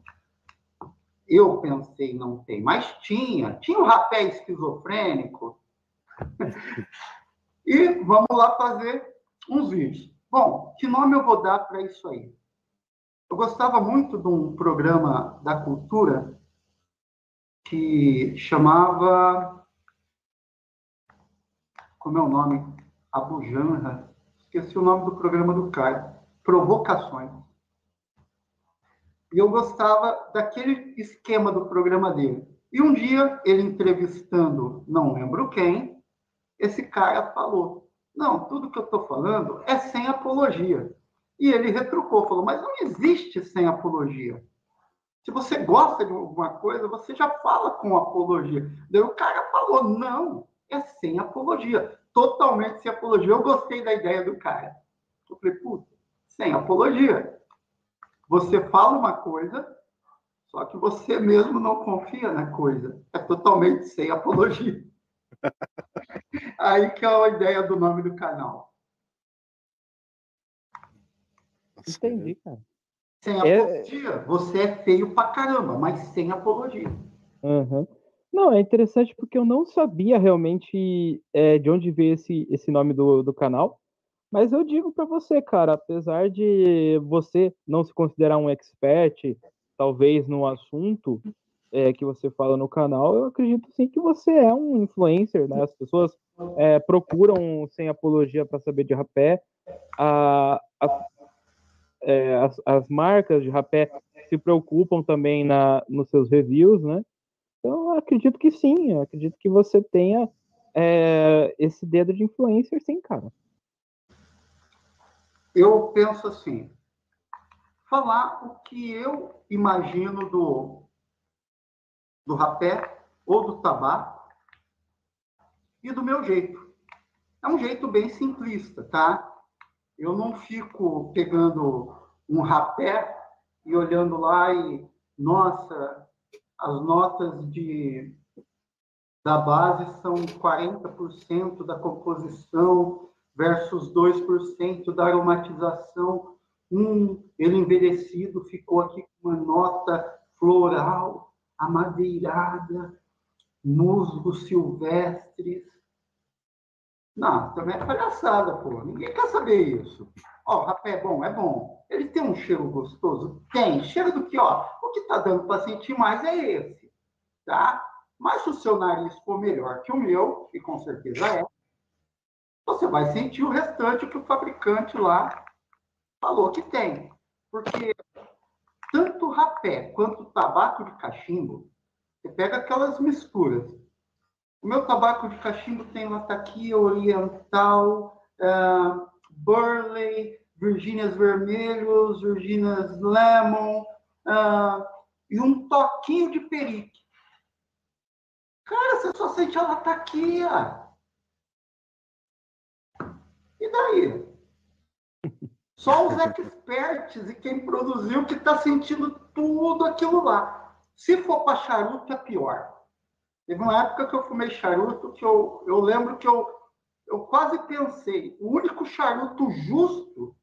Eu pensei, não tem, mas tinha. Tinha o rapé esquizofrênico. e vamos lá fazer uns vídeos. Bom, que nome eu vou dar para isso aí? Eu gostava muito de um programa da cultura que chamava. Como é o nome? Abujanra esqueci o nome do programa do Caio, Provocações. E eu gostava daquele esquema do programa dele. E um dia, ele entrevistando, não lembro quem, esse cara falou: Não, tudo que eu estou falando é sem apologia. E ele retrucou, falou: Mas não existe sem apologia. Se você gosta de alguma coisa, você já fala com apologia. Daí o cara falou: Não, é sem apologia totalmente sem apologia. Eu gostei da ideia do cara. Eu falei, puta, sem apologia. Você fala uma coisa, só que você mesmo não confia na coisa. É totalmente sem apologia. Aí que é a ideia do nome do canal. Entendi, cara. Sem é, apologia. É... Você é feio pra caramba, mas sem apologia. Uhum. Não, é interessante porque eu não sabia realmente é, de onde veio esse, esse nome do, do canal. Mas eu digo para você, cara, apesar de você não se considerar um expert, talvez no assunto é, que você fala no canal, eu acredito sim que você é um influencer, né? As pessoas é, procuram sem apologia para saber de rapé. A, a, é, as, as marcas de rapé se preocupam também na, nos seus reviews, né? Então, acredito que sim, eu acredito que você tenha é, esse dedo de influencer, sim, cara. Eu penso assim, falar o que eu imagino do, do rapé ou do tabaco e do meu jeito. É um jeito bem simplista, tá? Eu não fico pegando um rapé e olhando lá e, nossa, as notas de, da base são 40% da composição versus 2% da aromatização. Um, ele envelhecido ficou aqui com uma nota floral, amadeirada, musgos silvestres. Não, também é palhaçada, pô. Ninguém quer saber isso. Ó, rapé é bom? É bom. Ele tem um cheiro gostoso? Tem. Cheiro do que, ó? O que está dando para sentir mais é esse, tá? Mas se o seu nariz for melhor que o meu, e com certeza é, você vai sentir o restante que o fabricante lá falou que tem. Porque tanto rapé quanto tabaco de cachimbo, você pega aquelas misturas. O meu tabaco de cachimbo tem lataquia oriental, uh, burley, virgínias vermelhos, virgínias lemon uh, e um toquinho de perique. Cara, você só sente a lataquia. E daí? Só os experts e quem produziu que está sentindo tudo aquilo lá. Se for para charuto, é pior. Teve uma época que eu fumei charuto que eu, eu lembro que eu, eu quase pensei, o único charuto justo,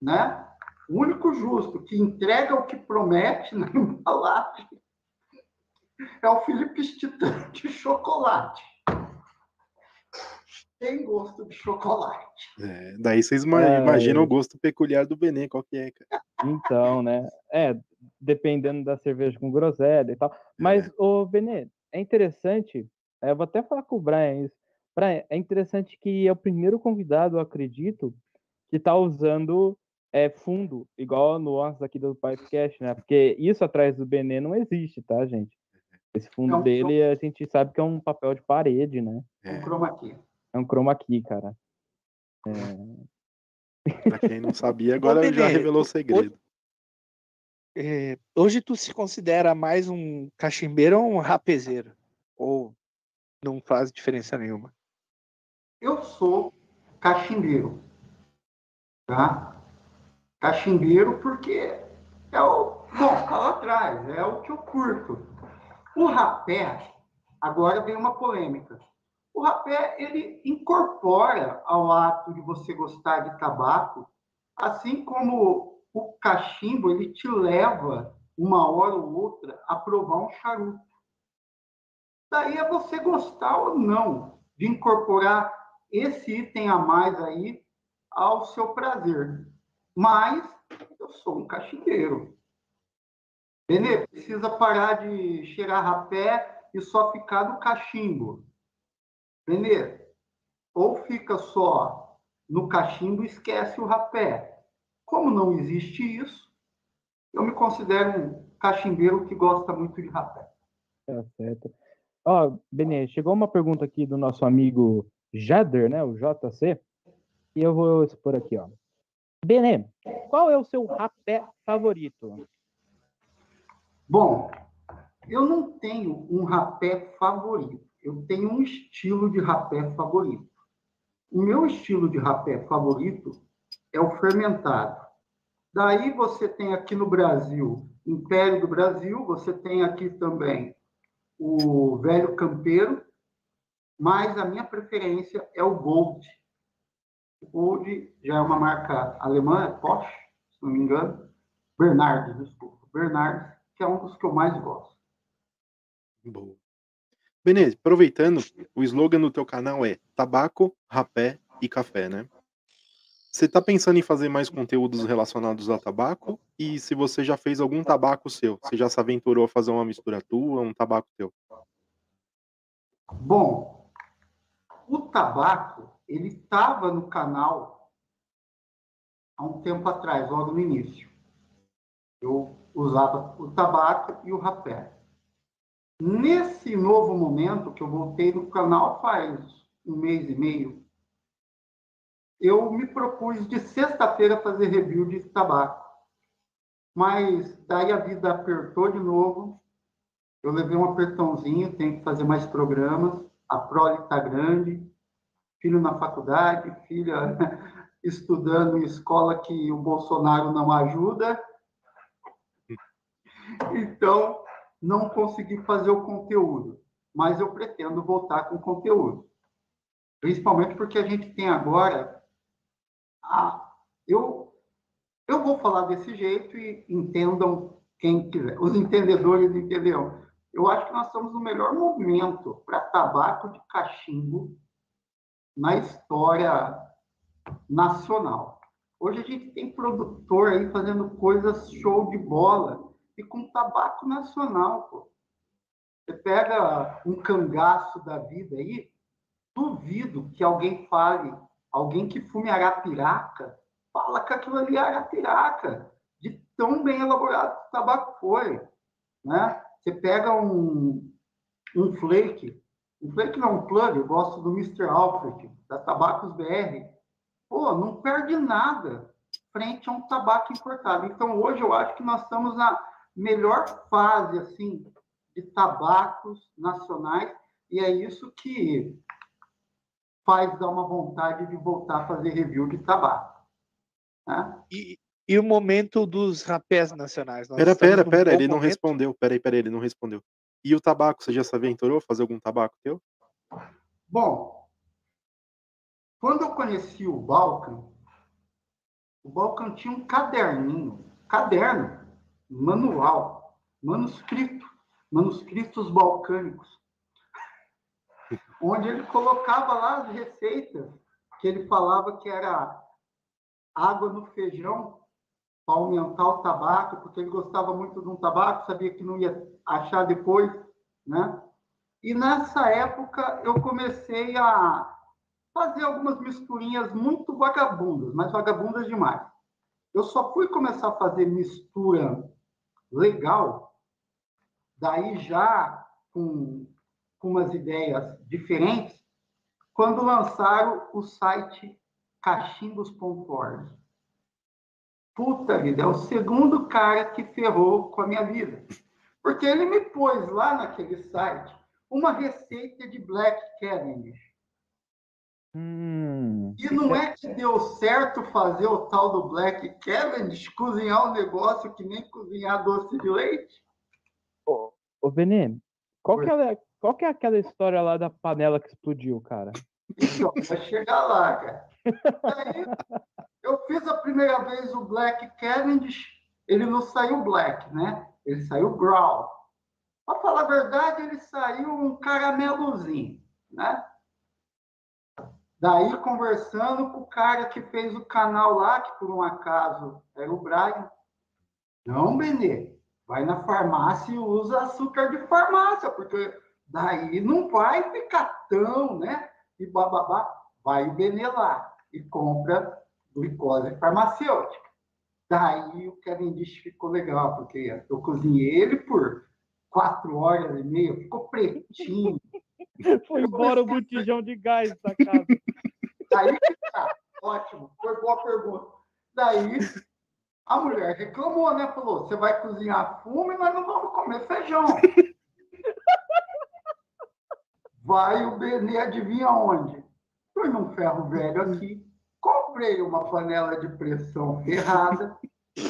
né? O único justo que entrega o que promete na embalagem é o Felipe Titã de chocolate tem gosto de chocolate. É, daí vocês é... imaginam o gosto peculiar do Benê, qual que é, cara? Então, né? É, dependendo da cerveja com groselha e tal. Mas, é. o Benê, é interessante, é, eu vou até falar com o Brian isso. Brian, é interessante que é o primeiro convidado, eu acredito, que está usando é, fundo, igual no nosso aqui do podcast, né? Porque isso atrás do Benê não existe, tá, gente? Esse fundo não, dele, não... a gente sabe que é um papel de parede, né? É. Um chroma key. É um chroma key, cara. É... Pra quem não sabia, agora Ô, já revelou o segredo. É, hoje tu se considera mais um cachimbeiro ou um rapezeiro? Ou não faz diferença nenhuma? Eu sou cachimbeiro. Tá? Cachimbeiro porque é o. Bom, tá lá atrás, é o que eu curto. O rapé, agora vem uma polêmica. O rapé ele incorpora ao ato de você gostar de tabaco, assim como o cachimbo ele te leva uma hora ou outra a provar um charuto. Daí é você gostar ou não de incorporar esse item a mais aí ao seu prazer. Mas eu sou um cachimbeiro. Benê, precisa parar de cheirar rapé e só ficar no cachimbo. Renê, ou fica só no cachimbo e esquece o rapé. Como não existe isso, eu me considero um cachimbeiro que gosta muito de rapé. Tá certo. Ó, oh, Benê, chegou uma pergunta aqui do nosso amigo Jader, né, o JC, e eu vou expor aqui, ó. Benê, qual é o seu rapé favorito? Bom, eu não tenho um rapé favorito eu tenho um estilo de rapé favorito. O meu estilo de rapé favorito é o fermentado. Daí você tem aqui no Brasil, Império do Brasil, você tem aqui também o Velho Campeiro, mas a minha preferência é o Gold. O Gold já é uma marca alemã, é Porsche, se não me engano. Bernardes, desculpa. Bernardes, que é um dos que eu mais gosto. Boa. Benê, aproveitando, o slogan do teu canal é tabaco, rapé e café, né? Você tá pensando em fazer mais conteúdos relacionados a tabaco? E se você já fez algum tabaco seu? Você já se aventurou a fazer uma mistura tua, um tabaco teu? Bom, o tabaco, ele estava no canal há um tempo atrás, logo no início. Eu usava o tabaco e o rapé. Nesse novo momento, que eu voltei no canal faz um mês e meio, eu me propus de sexta-feira fazer review de tabaco. Mas daí a vida apertou de novo. Eu levei um apertãozinho, tenho que fazer mais programas. A prole está grande, filho na faculdade, filha estudando em escola que o Bolsonaro não ajuda. Então, não consegui fazer o conteúdo, mas eu pretendo voltar com conteúdo. Principalmente porque a gente tem agora. A, eu, eu vou falar desse jeito e entendam quem quiser. Os entendedores entenderão. Eu acho que nós estamos no melhor momento para tabaco de cachimbo na história nacional. Hoje a gente tem produtor aí fazendo coisas show de bola e com tabaco nacional, pô. Você pega um cangaço da vida aí, duvido que alguém fale, alguém que fume arapiraca, fala que aquilo ali é arapiraca. de tão bem elaborado que o tabaco foi. Né? Você pega um, um flake, um flake não, um plug, eu gosto do Mr. Alfred, da Tabacos BR. Pô, não perde nada frente a um tabaco importado. Então, hoje eu acho que nós estamos na melhor fase, assim, de tabacos nacionais, e é isso que faz dar uma vontade de voltar a fazer review de tabaco. Né? E, e o momento dos rapés nacionais? Nós Pera, pera, pera, ele não momento. respondeu. Pera aí, pera aí, ele não respondeu. E o tabaco, você já se aventurou a fazer algum tabaco teu? Bom, quando eu conheci o Balkan, o Balkan tinha um caderninho, caderno, manual, manuscrito, manuscritos balcânicos, onde ele colocava lá as receitas que ele falava que era água no feijão para aumentar o tabaco, porque ele gostava muito de um tabaco, sabia que não ia achar depois, né? E nessa época eu comecei a fazer algumas misturinhas muito vagabundas, mas vagabundas demais. Eu só fui começar a fazer mistura legal, daí já com, com umas ideias diferentes, quando lançaram o site cachimbos.org. Puta vida, é o segundo cara que ferrou com a minha vida. Porque ele me pôs lá naquele site uma receita de Black Cavendish. Hum, E não é que deu certo fazer o tal do Black Cavendish, cozinhar um negócio que nem cozinhar doce de leite? ô Benê, qual que, é, qual que é aquela história lá da panela que explodiu, cara? Então, vai chegar lá, cara. Aí, eu fiz a primeira vez o Black Cavendish, ele não saiu black, né? Ele saiu brown. Para falar a verdade, ele saiu um caramelozinho, né? Daí, conversando com o cara que fez o canal lá, que por um acaso era o Brian. Não, Benê, vai na farmácia e usa açúcar de farmácia, porque daí não vai ficar tão, né? E bababá. Vai o Benê lá e compra glicose farmacêutica. Daí o Cavendish ficou legal, porque eu cozinhei ele por quatro horas e meia, ficou pretinho. Foi embora o botijão de gás da casa. Aí tá, ótimo, foi boa pergunta. Daí a mulher reclamou, né? Falou: você vai cozinhar fumo e nós não vamos comer feijão. Vai o Benê, adivinha onde? Fui num ferro velho aqui, comprei uma panela de pressão ferrada,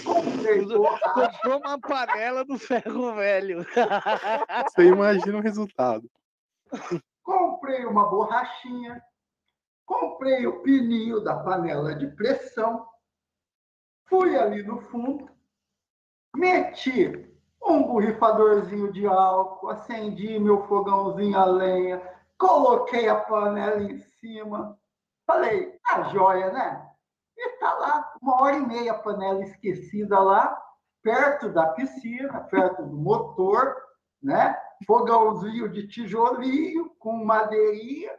comprei Comprou uma panela do ferro velho. Você imagina o resultado. Comprei uma borrachinha, comprei o pininho da panela de pressão, fui ali no fundo, meti um borrifadorzinho de álcool, acendi meu fogãozinho a lenha, coloquei a panela em cima, falei, a joia, né? E tá lá, uma hora e meia a panela esquecida lá, perto da piscina, perto do motor, né? Fogãozinho de tijolinho com madeirinha.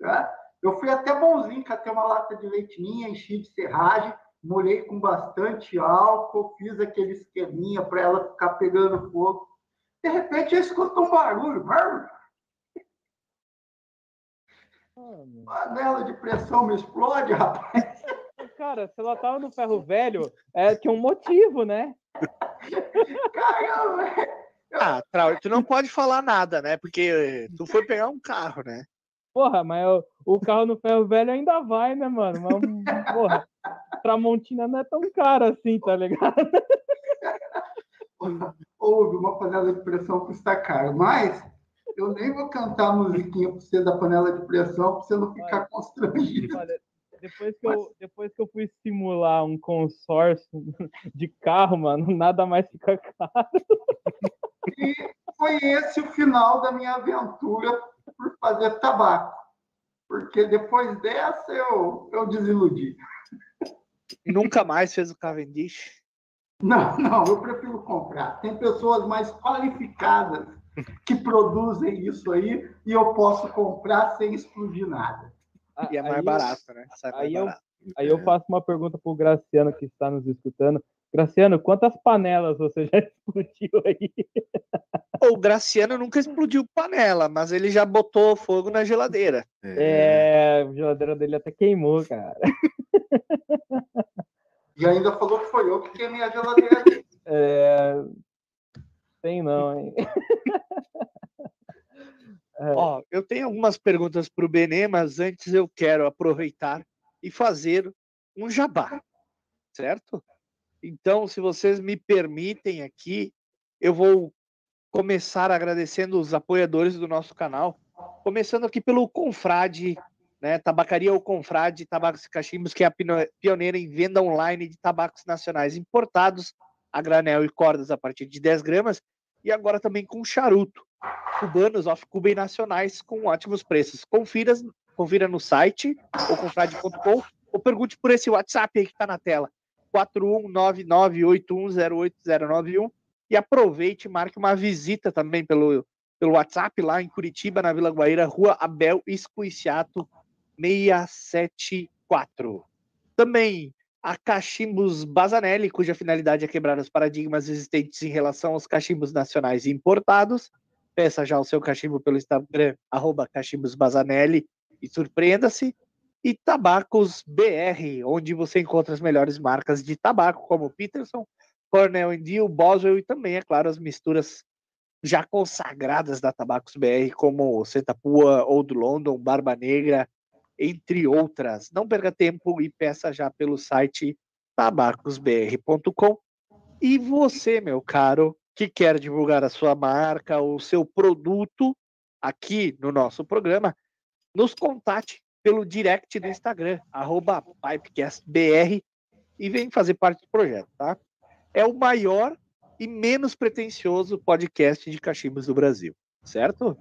Tá? Eu fui até bonzinho, catei uma lata de leite minha, enchi de serragem, molhei com bastante álcool, fiz aquele esqueminha para ela ficar pegando fogo. De repente eu escuto um barulho. brrr, Panela de pressão me explode, rapaz. Cara, se ela tava no ferro velho, é, tinha um motivo, né? Caramba, velho. Ah, Trau, tu não pode falar nada, né? Porque tu foi pegar um carro, né? Porra, mas o, o carro no ferro velho ainda vai, né, mano? Mas, porra, Tramontina não é tão caro assim, tá ligado? Houve uma panela de pressão custa caro, mas eu nem vou cantar a musiquinha para você da panela de pressão para você não ficar constrangido. Olha, depois que, eu, depois que eu fui simular um consórcio de carro, mano, nada mais fica caro. E foi esse o final da minha aventura por fazer tabaco. Porque depois dessa eu, eu desiludi. Nunca mais fez o Cavendish. Não, não, eu prefiro comprar. Tem pessoas mais qualificadas que produzem isso aí e eu posso comprar sem explodir nada. E é mais Aí- barato, né? Sai mais aí eu- barato. Aí eu faço uma pergunta pro Graciano que está nos escutando. Graciano, quantas panelas você já explodiu aí? O Graciano nunca explodiu panela, mas ele já botou fogo na geladeira. É, a geladeira dele até queimou, cara. E ainda falou que foi eu que queimei a geladeira dele. É... Tem não, hein? É. Ó, eu tenho algumas perguntas para o Benê, mas antes eu quero aproveitar e fazer um jabá, certo? Então, se vocês me permitem aqui, eu vou começar agradecendo os apoiadores do nosso canal, começando aqui pelo Confrade, né? Tabacaria ou Confrade Tabacos e Cachimbos, que é a pioneira em venda online de tabacos nacionais importados a granel e cordas a partir de 10 gramas, e agora também com charuto cubanos off Cuba e nacionais com ótimos preços. Confira, confira no site ou confrade.com ou pergunte por esse WhatsApp aí que está na tela. 41998108091 e aproveite e marque uma visita também pelo, pelo WhatsApp lá em Curitiba, na Vila Guaíra, Rua Abel Escuiciato 674. Também a Cachimbos Bazanelli, cuja finalidade é quebrar os paradigmas existentes em relação aos cachimbos nacionais importados. Peça já o seu cachimbo pelo Instagram, arroba Cachimbos Bazanelli, e surpreenda-se. E Tabacos BR, onde você encontra as melhores marcas de tabaco, como Peterson, Cornell Deal, Boswell e também, é claro, as misturas já consagradas da Tabacos BR, como Setapua, Old London, Barba Negra, entre outras. Não perca tempo e peça já pelo site tabacosbr.com. E você, meu caro, que quer divulgar a sua marca ou seu produto aqui no nosso programa, nos contate pelo direct do Instagram, arroba pipecastbr, e vem fazer parte do projeto, tá? É o maior e menos pretensioso podcast de cachimbos do Brasil, certo?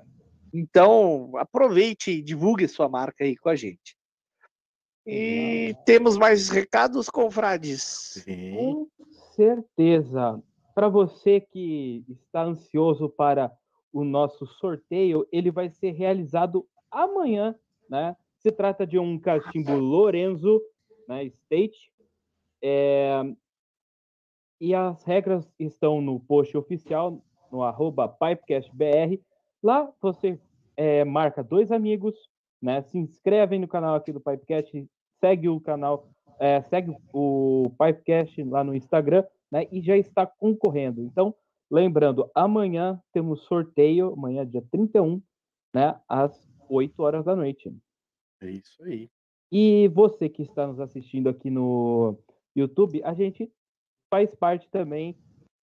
Então, aproveite e divulgue sua marca aí com a gente. E temos mais recados, confrades? Sim. Com certeza. Para você que está ansioso para o nosso sorteio, ele vai ser realizado amanhã, né? Se trata de um cachimbo Lorenzo, né? State. É, E as regras estão no post oficial, no arroba PipecastBR. Lá você é, marca dois amigos, né? Se inscrevem no canal aqui do Pipecast, segue o canal, é, segue o Pipecast lá no Instagram, né? E já está concorrendo. Então, lembrando, amanhã temos sorteio, amanhã dia 31, né? Às 8 horas da noite. É isso aí. E você que está nos assistindo aqui no YouTube, a gente faz parte também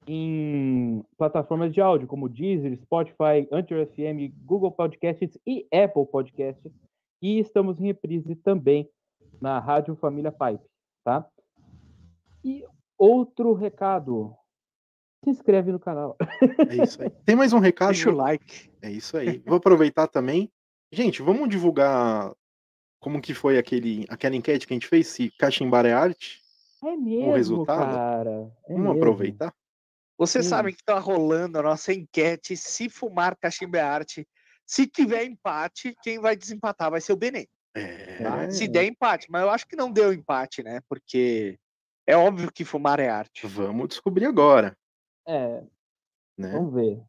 em plataformas de áudio, como Deezer, Spotify, Anchor FM, Google Podcasts e Apple Podcasts. E estamos em reprise também na Rádio Família Pipe, tá? E outro recado, se inscreve no canal. É isso aí. Tem mais um recado? Deixa o like. É isso aí. Vou aproveitar também. Gente, vamos divulgar como que foi aquele, aquela enquete que a gente fez, se cachimbar é arte? É mesmo, resultado? cara. É vamos mesmo. aproveitar? Vocês Sim. sabem que está rolando a nossa enquete. Se fumar cachimbo é arte, se tiver empate, quem vai desempatar vai ser o Benê. É. tá? Se der empate, mas eu acho que não deu empate, né? Porque é óbvio que fumar é arte. Vamos descobrir agora, É, né? vamos ver.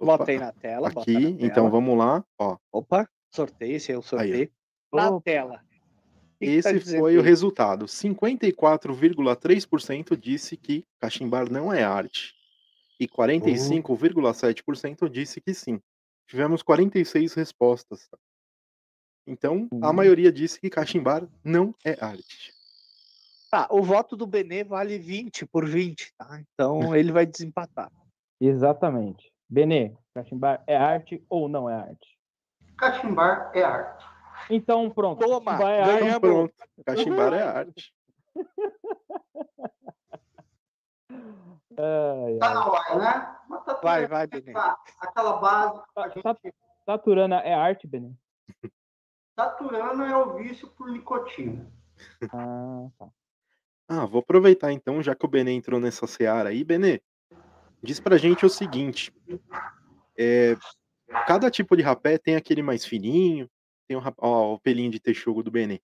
Bota Opa, aí na tela. bota aqui, na tela. então vamos lá. Ó, Opa, sorteio, esse é o sorteio. ó. Na Opa. tela. O que que tá esse foi o resultado. 54,3% disse que cachimbar não é arte. E 45,7% disse que sim. Tivemos 46 respostas. Então, a Hum. maioria disse que cachimbar não é arte. Tá, o voto do Benê vale 20 por 20, tá? Então ele vai desempatar. Exatamente. Benê, cachimbar é arte ou não é arte? Cachimbar é arte. Então, pronto. Toma, é arte. ganhamos. Então pronto, cachimbar é arte. Ai, Tá na hora, né? Mas tá Vai, vai, bem, Benê. tá? Aquela base. Tá- gente, tá- Taturana é arte, Benê? Taturana é o vício por nicotina. Ah, tá. Ah, vou aproveitar então, já que o Benê entrou nessa seara aí. Benê, diz pra gente o seguinte: é, cada tipo de rapé tem aquele mais fininho, tem o, ó, o pelinho de texugo do Benê.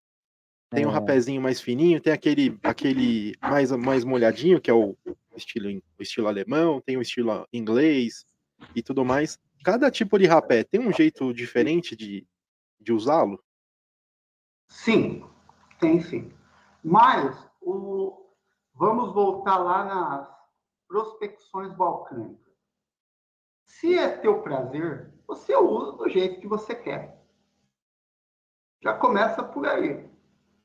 Tem um É. rapézinho mais fininho, tem aquele, aquele mais, mais molhadinho, que é o estilo, o estilo alemão, tem o estilo inglês e tudo mais. Cada tipo de rapé tem um jeito diferente de, de usá-lo? Sim, tem sim. Mas o... vamos voltar lá nas prospecções balcânicas. Se é teu prazer, você usa do jeito que você quer. Já começa por aí.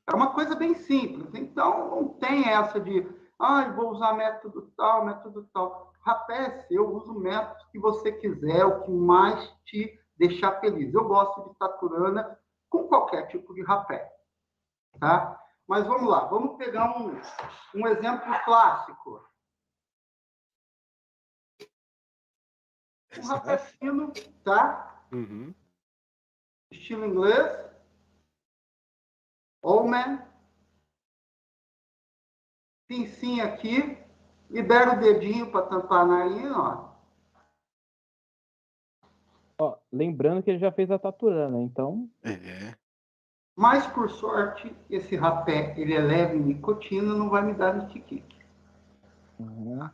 É uma coisa bem simples. Então, não tem essa de, ah, vou usar método tal, método tal. Rapé, eu uso o método que você quiser, o que mais te deixar feliz. Eu gosto de taturana com qualquer tipo de rapé. Tá? Mas vamos lá, vamos pegar um, um exemplo clássico. Um rapé fino, tá? Uhum. Estilo inglês. Oldman. Pincinha aqui. Libera o dedinho para tampar a narina, ó. Ó, lembrando que ele já fez a taturana, então. É. Mas, por sorte, esse rapé, ele é leve em nicotina, não vai me dar nitique. uhum.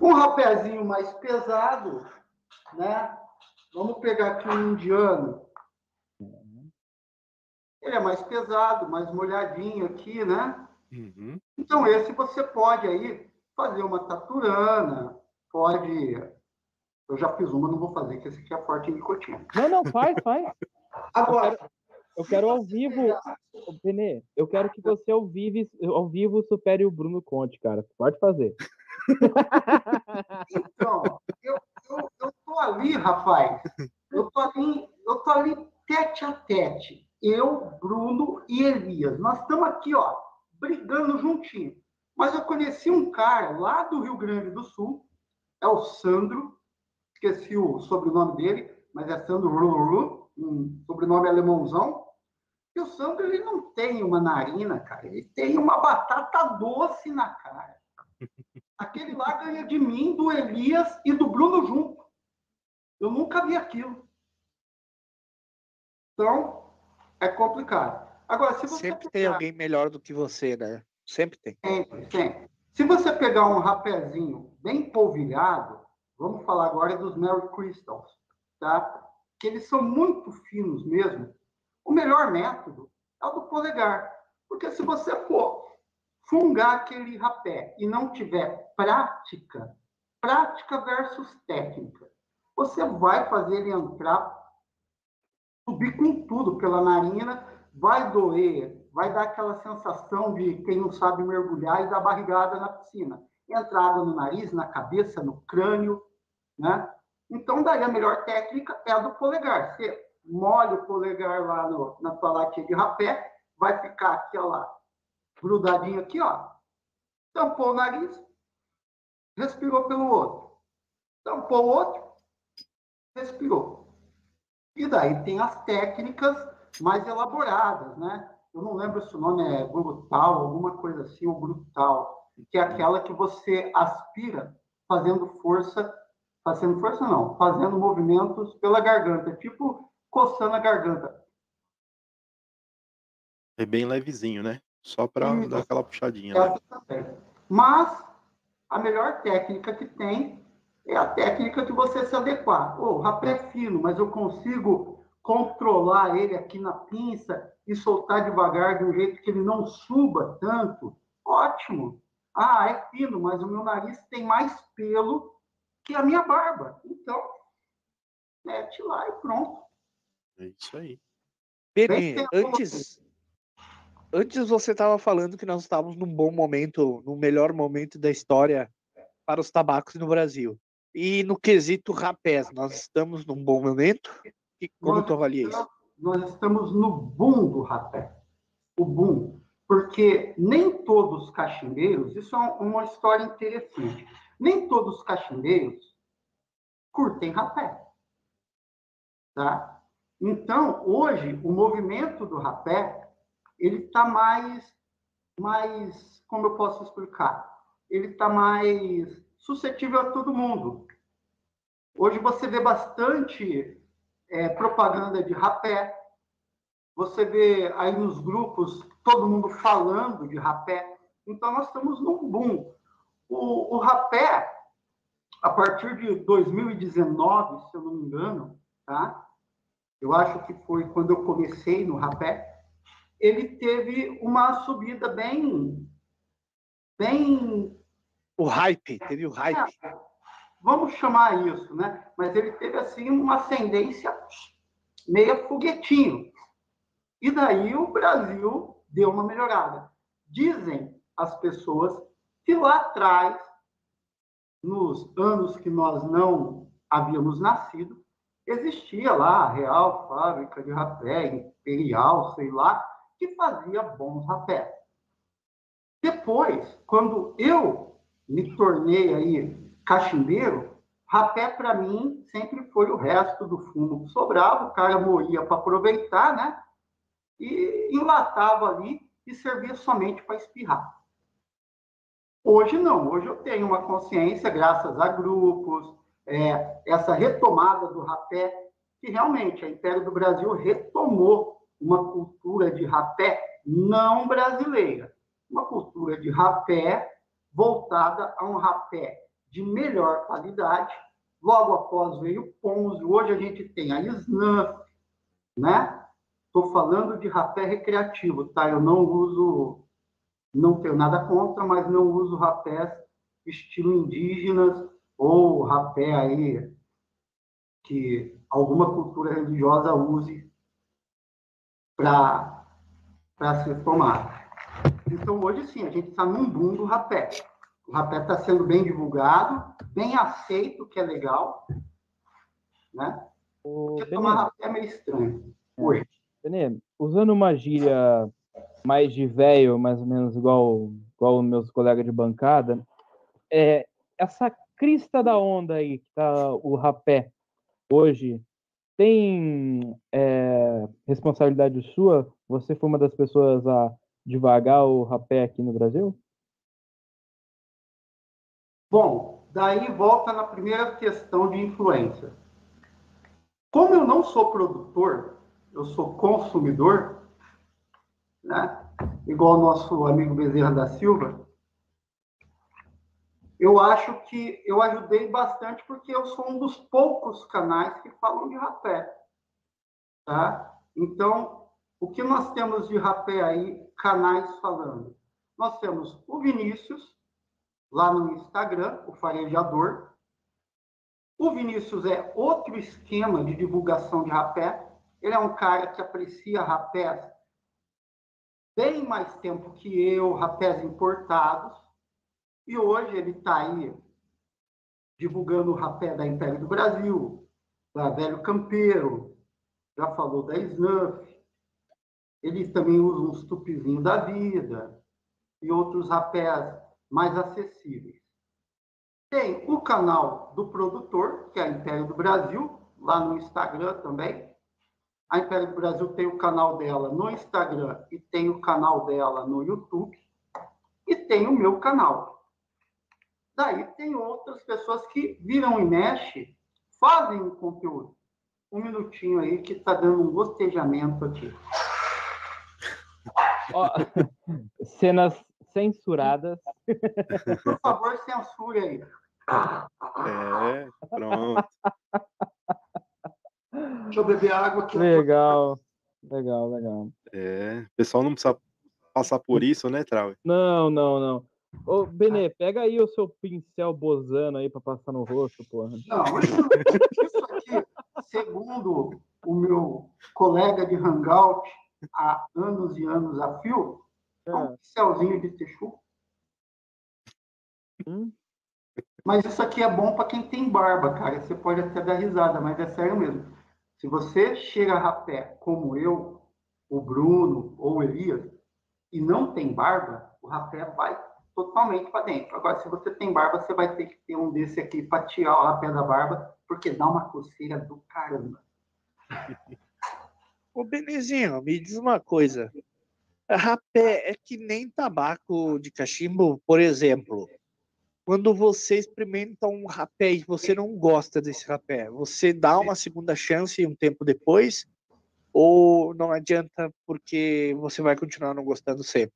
Um rapézinho mais pesado, né? Vamos pegar aqui um indiano. Ele é mais pesado, mais molhadinho aqui, né? Uhum. Então, esse você pode aí fazer uma taturana, pode... Eu já fiz uma, não vou fazer, que esse aqui é forte em nicotina. Não, não, faz, faz. Agora, Eu quero ao vivo. Benê, eu quero que você ao vivo, ao vivo supere o Bruno Conte, cara. Pode fazer. Então, eu, eu, eu tô ali, rapaz. Eu tô ali, eu tô ali tete a tete. Eu, Bruno e Elias. Nós estamos aqui, ó, brigando juntinho. Mas eu conheci um cara lá do Rio Grande do Sul, é o Sandro, esqueci o sobrenome dele, mas é Sandro Ruru, um sobrenome alemãozão. E o Sandro, ele não tem uma narina, cara, ele tem uma batata doce na cara. Aquele lá ganha de mim, do Elias e do Bruno junto. Eu nunca vi aquilo. Então, é complicado. Agora, se você Sempre tem pegar- alguém melhor do que você, né? Sempre tem. Sempre, sempre. Se você pegar um rapézinho bem polvilhado, vamos falar agora dos Mary Crystals, tá? Que eles são muito finos mesmo. O melhor método é o do polegar. Porque se você for fungar aquele rapé e não tiver prática, prática versus técnica, você vai fazer ele entrar, subir com tudo pela narina, vai doer, vai dar aquela sensação de quem não sabe mergulhar e dar barrigada na piscina. Entrada no nariz, na cabeça, no crânio, né? Então, daí a melhor técnica é a do polegar. Você molha o polegar lá no, na tua latinha de rapé, vai ficar aqui, ó lá, grudadinho aqui, ó. Tampou o nariz, respirou pelo outro. Tampou o outro, respirou. E daí tem as técnicas mais elaboradas, né? Eu não lembro se o nome é brutal, alguma coisa assim, ou brutal, que é aquela que você aspira fazendo força, fazendo força não, fazendo movimentos pela garganta, tipo coçando a garganta. É bem levezinho, né? Só Isso. dar aquela puxadinha. Né? Essa também. Mas a melhor técnica que tem é a técnica de você se adequar. O rapé é fino, mas eu consigo controlar ele aqui na pinça e soltar devagar de um jeito que ele não suba tanto. Ótimo. Ah, é fino, mas o meu nariz tem mais pelo que a minha barba. Então, mete lá e pronto. É isso aí. Tempo. antes, antes você estava falando que nós estávamos num bom momento, no melhor momento da história para os tabacos no Brasil. E no quesito rapés, nós estamos num bom momento? E como Nós tu avalia isso? Nós estamos no boom do rapé. O boom. Porque nem todos os cachimbeiros, isso é uma história interessante, nem todos os cachimbeiros curtem rapé. Tá? Então, hoje, o movimento do rapé, ele está mais, mais, como eu posso explicar? Ele está mais suscetível a todo mundo. Hoje você vê bastante é, propaganda de rapé, Você vê aí nos grupos todo mundo falando de rapé. Então, nós estamos num boom. O, o rapé, a partir de 2019, se eu não me engano, tá? eu acho que foi quando eu comecei no rapé, ele teve uma subida bem. bem. O hype, teve o hype. É, vamos chamar isso, né? Mas ele teve, assim, uma ascendência meia foguetinho. E daí o Brasil deu uma melhorada. Dizem as pessoas que lá atrás, nos anos que nós não havíamos nascido, existia lá a Real Fábrica de Rapé, Imperial, sei lá, que fazia bons rapés. Depois, quando eu me tornei aí cachimbeiro, rapé para mim sempre foi o resto do fumo que sobrava, o cara moía para aproveitar, né? E enlatava ali e servia somente para espirrar. Hoje não, hoje eu tenho uma consciência, graças a grupos, é, essa retomada do rapé, que realmente a Império do Brasil retomou uma cultura de rapé não brasileira, uma cultura de rapé voltada a um rapé de melhor qualidade. Logo após veio o Ponzi, hoje a gente tem a Snuff, né? Estou falando de rapé recreativo, tá? Eu não uso, não tenho nada contra, mas não uso rapés estilo indígenas ou rapé aí que alguma cultura religiosa use para ser tomado. Então, hoje sim, a gente está num boom do rapé. O rapé está sendo bem divulgado, bem aceito, que é legal. Né? Porque tomar rapé é meio estranho. É. Hoje. Benê, usando uma gíria mais de velho, mais ou menos igual, igual meus colegas de bancada, é, essa crista da onda aí, que tá o rapé hoje, tem é, responsabilidade sua? Você foi uma das pessoas a devagar o rapé aqui no Brasil? Bom, daí volta na primeira questão de influência. Como eu não sou produtor, eu sou consumidor, né? igual o nosso amigo Bezerra da Silva, eu acho que eu ajudei bastante porque eu sou um dos poucos canais que falam de rapé. Tá? Então, o que nós temos de rapé aí, canais falando? Nós temos o Vinícius, lá no Instagram, o farejador. O Vinícius é outro esquema de divulgação de rapé. Ele é um cara que aprecia rapés bem mais tempo que eu, rapés importados. E hoje ele está aí divulgando o rapé da Império do Brasil, da Velho Campeiro, já falou da Snuff. Ele também usa uns tupizinhos da vida e outros rapés mais acessíveis. Tem o canal do produtor, que é a Império do Brasil, lá no Instagram também. A Império do Brasil tem o canal dela no Instagram e tem o canal dela no YouTube. E tem o meu canal, Daí tem outras pessoas que viram e mexem, fazem o conteúdo. Um minutinho aí que está dando um gostejamento aqui. Oh, cenas censuradas. Por favor, censure aí. É, pronto. Deixa eu beber água aqui. Legal, legal, legal. É, o pessoal não precisa passar por isso, né, Trau? Não, não, não. Ô, Benê, pega aí o seu pincel bozano aí para passar no rosto, porra. Não, isso aqui, segundo o meu colega de hangout há anos e anos a fio, é um é. pincelzinho de texu. Hum? Mas isso aqui é bom para quem tem barba, cara. Você pode até dar risada, mas é sério mesmo. Se você chega a rapé como eu, o Bruno ou o Elias, e não tem barba, o rapé vai totalmente para dentro. Agora, se você tem barba, você vai ter que ter um desse aqui para tirar o rapé da barba, porque dá uma coceira do caramba. Ô, Benezinho, me diz uma coisa. Rapé é que nem tabaco de cachimbo, por exemplo. Quando você experimenta um rapé e você não gosta desse rapé, você dá uma segunda chance um tempo depois? Ou não adianta porque você vai continuar não gostando sempre?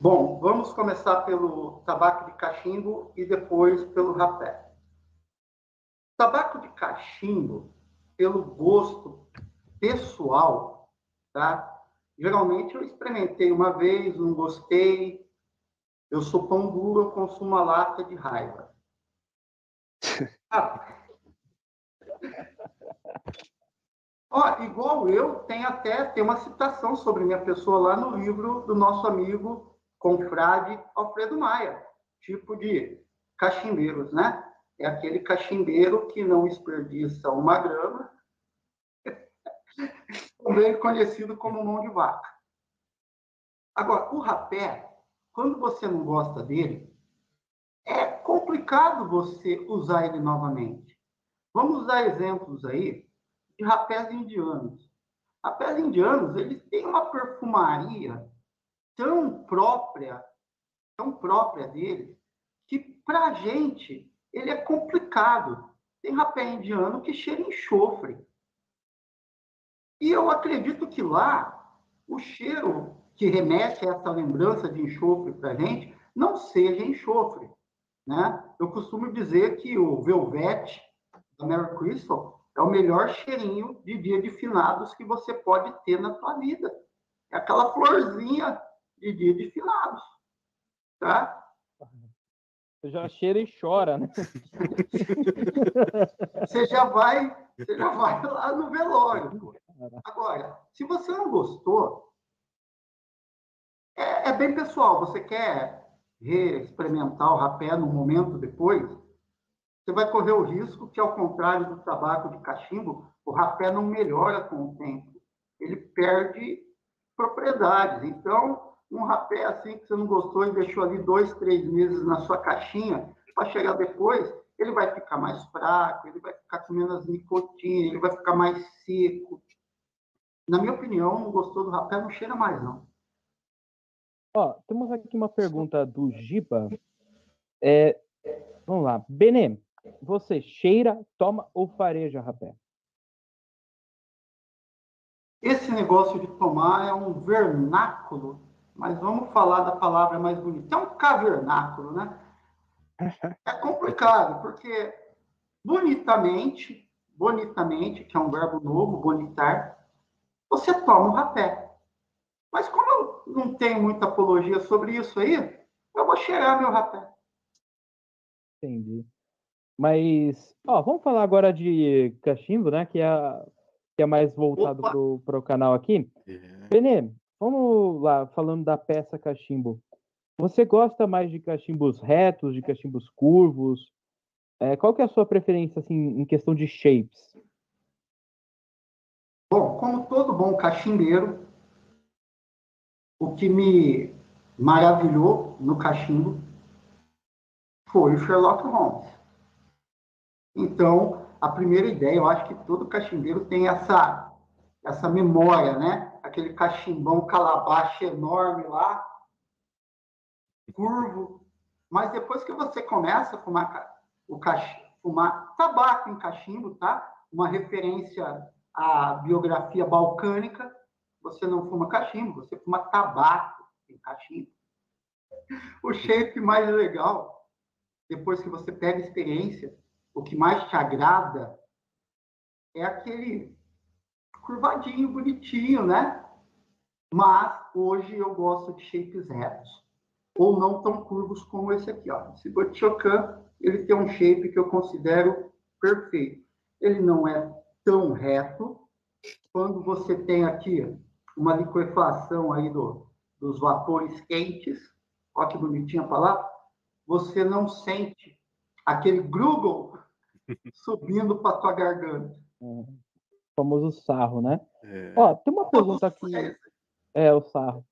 Bom, vamos começar pelo tabaco de cachimbo e depois pelo rapé. Tabaco de cachimbo, pelo gosto pessoal, tá? Geralmente eu experimentei uma vez, não gostei. Eu sou pão duro, eu consumo uma lata de raiva. Ah. Ó, igual eu, tem até tem uma citação sobre minha pessoa lá no livro do nosso amigo confrade Alfredo Maia, tipo de cachimbeiros, né? É aquele cachimbeiro que não desperdiça uma grama, também conhecido como mão de vaca. Agora, o rapé, quando você não gosta dele, é complicado você usar ele novamente. Vamos usar exemplos aí de rapés indianos. Rapés indianos, eles têm uma perfumaria tão própria, tão própria deles, que para a gente ele é complicado. Tem rapé indiano que cheira enxofre. E eu acredito que lá o cheiro que remete a essa lembrança de enxofre para a gente não seja enxofre. Né? Eu costumo dizer que o Velvet da Mary Crystal é o melhor cheirinho de dia de finados que você pode ter na sua vida. É aquela florzinha de dia de finados. Tá? Você já cheira e chora, né? você já vai, você já vai lá no velório. Agora, se você não gostou, é, é bem pessoal. Você quer reexperimentar o rapé no momento depois, você vai correr o risco que, ao contrário do tabaco de cachimbo, o rapé não melhora com o tempo. Ele perde propriedades. Então, um rapé assim que você não gostou e deixou ali dois, três meses na sua caixinha, para chegar depois, ele vai ficar mais fraco, ele vai ficar com menos nicotina, ele vai ficar mais seco. Na minha opinião, não gostou do rapé, não cheira mais, não. Ó, temos aqui uma pergunta do Giba. É, vamos lá. Benê, você cheira, toma ou fareja rapé? Esse negócio de tomar é um vernáculo, mas vamos falar da palavra mais bonita. É um cavernáculo, né? É complicado, porque bonitamente, bonitamente, que é um verbo novo, bonitar, você toma um rapé. Mas como eu não tenho muita apologia sobre isso aí, eu vou cheirar meu rapé. Entendi. Mas, ó, vamos falar agora de cachimbo, né? Que é, que é mais voltado para o canal aqui. É. Benê, vamos lá, falando da peça cachimbo. Você gosta mais de cachimbos retos, de cachimbos curvos? É, qual que é a sua preferência, assim, em questão de shapes? Bom, como todo bom cachimbeiro, o que me maravilhou no cachimbo foi o Sherlock Holmes. Então, a primeira ideia, eu acho que todo cachimbeiro tem essa, essa memória, né? Aquele cachimbão calabache enorme lá, curvo. Mas depois que você começa a fumar, o cach... fumar tabaco em cachimbo, tá? Uma referência a biografia balcânica, você não fuma cachimbo, você fuma tabaco em cachimbo. O shape mais legal, depois que você pega experiência, o que mais te agrada é aquele curvadinho, bonitinho, né? Mas hoje eu gosto de shapes retos, ou não tão curvos como esse aqui. Ó. Esse Botiocan, ele tem um shape que eu considero perfeito. Ele não é tão reto. Quando você tem aqui uma liquefação aí do, dos vapores quentes, olha que bonitinha a palavra, você não sente aquele gruggle subindo para tua garganta. O famoso sarro, né? É. Ó, tem uma pergunta aqui. É, o sarro.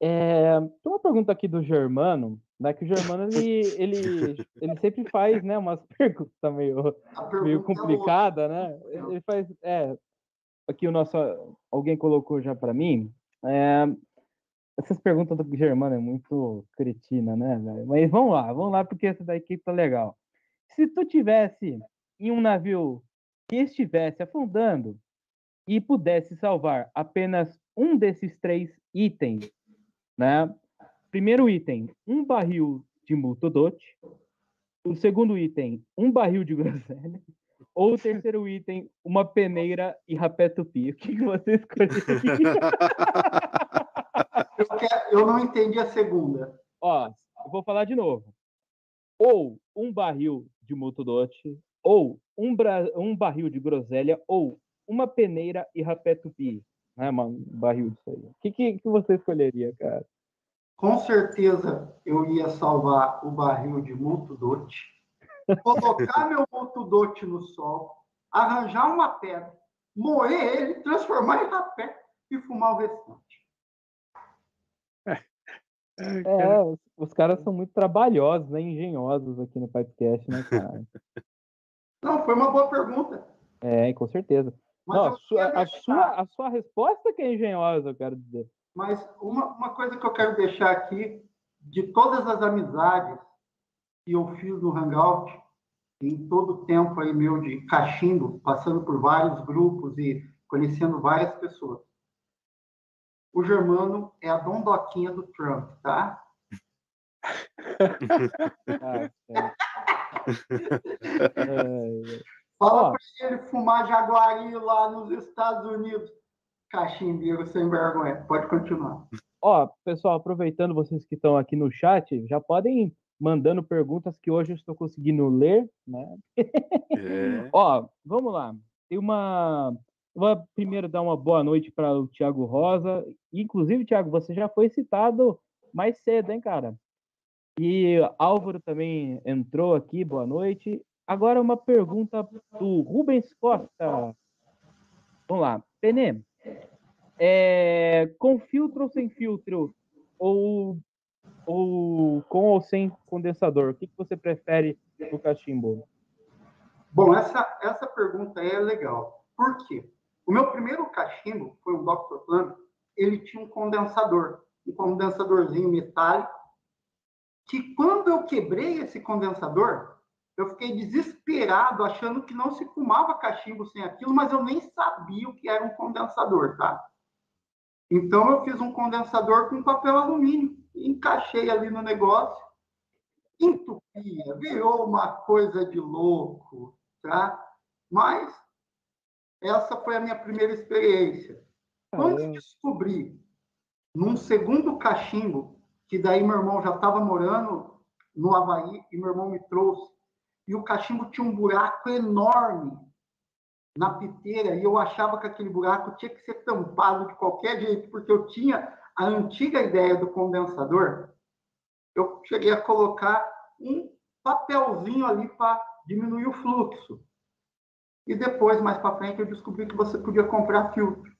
É, tem uma pergunta aqui do Germano, né? Que o Germano ele, ele, ele sempre faz, né? Umas perguntas meio, meio complicada, né? Ele faz, é, aqui o nosso alguém colocou já para mim. É, essas perguntas do Germano é muito cretina, né? Mas vamos lá, vamos lá porque essa daqui tá legal. Se tu tivesse em um navio que estivesse afundando e pudesse salvar apenas um desses três itens, né? Primeiro item, um barril de multodote. O segundo item, um barril de groselha. Ou o terceiro item, uma peneira e rapé tupi. O que, que você escolheria? Eu, quero- eu não entendi a segunda. Ó, eu vou falar de novo. Ou um barril de multodote, ou um, bra- um barril de groselha, ou uma peneira e rapé tupi. Né, mano? Um barril disso aí. O que, que, que você escolheria, cara? Com certeza eu ia salvar o barril de multudote, colocar meu multudote no sol, arranjar uma pedra, moer ele, transformar em rapé e fumar o restante. É, os, os caras são muito trabalhosos, né? Engenhosos aqui no podcast, né, cara? Não, foi uma boa pergunta. É, com certeza. Mas, Não, a, sua, queria a, deixar- sua, a sua resposta que é engenhosa, eu quero dizer. mas uma, uma coisa que eu quero deixar aqui, de todas as amizades que eu fiz no Hangout, em todo o tempo aí meu de cachimbo, passando por vários grupos e conhecendo várias pessoas. O Germano é a dondoquinha do Trump, tá? Ah, é. É, Fala Ó. pra ele fumar jaguari lá nos Estados Unidos. Cachimbeiro sem vergonha. Pode continuar. Ó, pessoal, aproveitando vocês que estão aqui no chat, já podem ir mandando perguntas que hoje eu estou conseguindo ler, né? É. Ó, vamos lá. Tem uma. Vou primeiro dar uma boa noite para o Thiago Rosa. Inclusive, Thiago, você já foi citado mais cedo, hein, cara? E Álvaro também entrou aqui, boa noite. Agora uma pergunta do Rubens Costa. Vamos lá. Penê, é, com filtro ou sem filtro? Ou, ou com ou sem condensador? O que, que você prefere no cachimbo? Bom, essa, essa pergunta é legal. Por quê? O meu primeiro cachimbo foi um Dr. Plano. Ele tinha um condensador, um condensadorzinho metálico, que quando eu quebrei esse condensador, eu fiquei desesperado, achando que não se fumava cachimbo sem aquilo, mas eu nem sabia o que era um condensador, tá? Então eu fiz um condensador com papel alumínio, encaixei ali no negócio, entupia, virou uma coisa de louco, tá? Mas essa foi a minha primeira experiência. Quando descobri, num segundo cachimbo, que daí meu irmão já estava morando no Havaí e meu irmão me trouxe, e o cachimbo tinha um buraco enorme na piteira, e eu achava que aquele buraco tinha que ser tampado de qualquer jeito, porque eu tinha a antiga ideia do condensador, eu cheguei a colocar um papelzinho ali para diminuir o fluxo. E depois, mais para frente, eu descobri que você podia comprar filtro.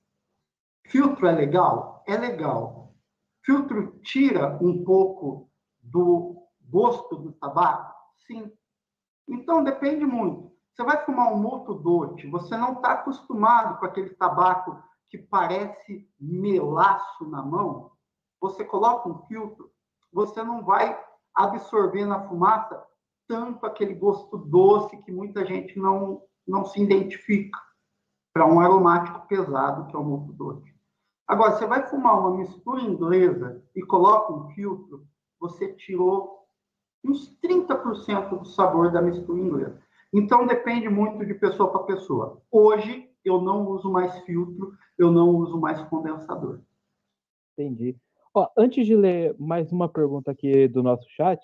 Filtro é legal? É legal. Filtro tira um pouco do gosto do tabaco? Sim. Então, depende muito. Você vai fumar um moto dote, você não está acostumado com aquele tabaco que parece melaço na mão. Você coloca um filtro, você não vai absorver na fumaça tanto aquele gosto doce que muita gente não, não se identifica para um aromático pesado, que é o moto dote. Agora, você vai fumar uma mistura inglesa e coloca um filtro, você tirou uns 30% do sabor da mistura inglesa. Então, depende muito de pessoa para pessoa. Hoje, eu não uso mais filtro, eu não uso mais condensador. Entendi. Ó, antes de ler mais uma pergunta aqui do nosso chat,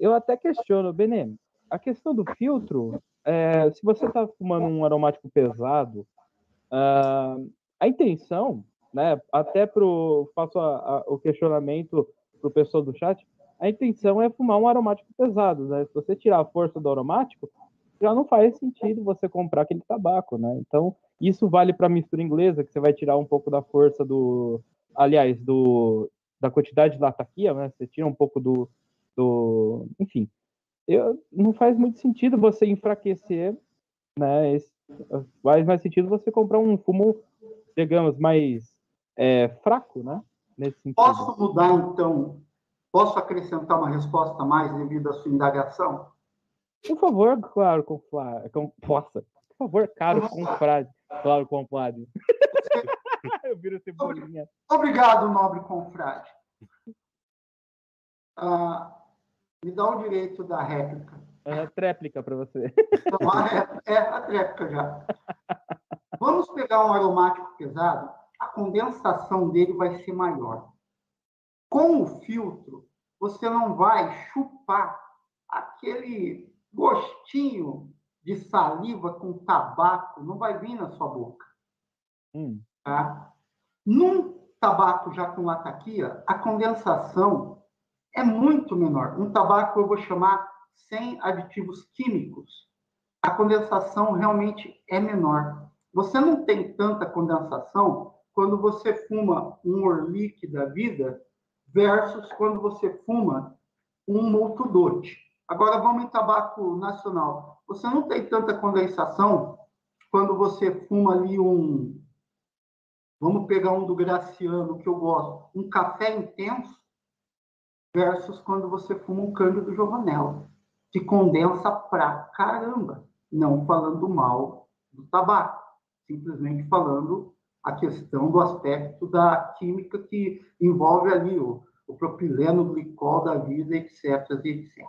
eu até questiono, Benê, a questão do filtro, é, se você está fumando um aromático pesado, ah, a intenção, né, até pro, faço a- a- o questionamento pro pessoal do chat, a intenção é fumar um aromático pesado, né? Se você tirar a força do aromático, já não faz sentido você comprar aquele tabaco, né? Então, isso vale para mistura inglesa, que você vai tirar um pouco da força do, aliás, do, da quantidade de lataquia, né? Você tira um pouco do, do enfim, eu, não faz muito sentido você enfraquecer, né? Esse, faz mais sentido você comprar um fumo, digamos, mais é, fraco, né? Posso mudar, então? Posso acrescentar uma resposta a mais devido à sua indagação? Por favor, claro, com, com, possa. favor, caro confrade. Claro. Você- Eu viro cebolinha. Obrigado, nobre confrade. Ah, me dá o direito da réplica. É tréplica para você. A ré- é a réplica já. Vamos pegar um aromático pesado, a condensação dele vai ser maior. Com o filtro, você não vai chupar aquele gostinho de saliva com tabaco, não vai vir na sua boca. Hum, Tá? Num tabaco já com lataquia, a condensação é muito menor. Um tabaco eu vou chamar sem aditivos químicos. A condensação realmente é menor. Você não tem tanta condensação quando você fuma um Orlick da vida versus quando você fuma um Moltudote. Agora vamos em tabaco nacional. Você não tem tanta condensação quando você fuma ali um Vamos pegar um do Graciano, que eu gosto. Um café intenso versus quando você fuma um cândido Giovanella, que condensa pra caramba. Não falando mal do tabaco, simplesmente falando a questão do aspecto da química que envolve ali o, o propileno, glicol da vida, etc, etc.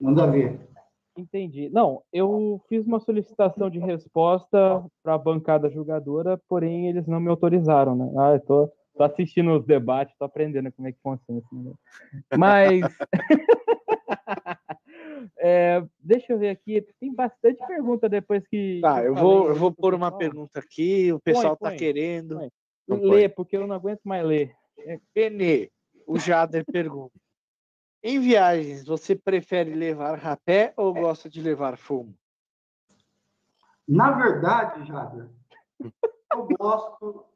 Manda ver. entendi. Não, eu fiz uma solicitação de resposta para a bancada julgadora, porém eles não me autorizaram, né? Ah, eu tô, tô assistindo os debates, tô aprendendo como é que funciona esse negócio. Mas. É, deixa eu ver aqui, tem bastante pergunta depois que. Tá, que eu vou, eu vou pôr uma pergunta aqui, o pessoal tá põe. querendo. Põe. Então Lê, porque eu não aguento mais ler. Benê, o Jader pergunta. Em viagens, você prefere levar rapé ou gosta de levar fumo? Na verdade, Jader, eu gosto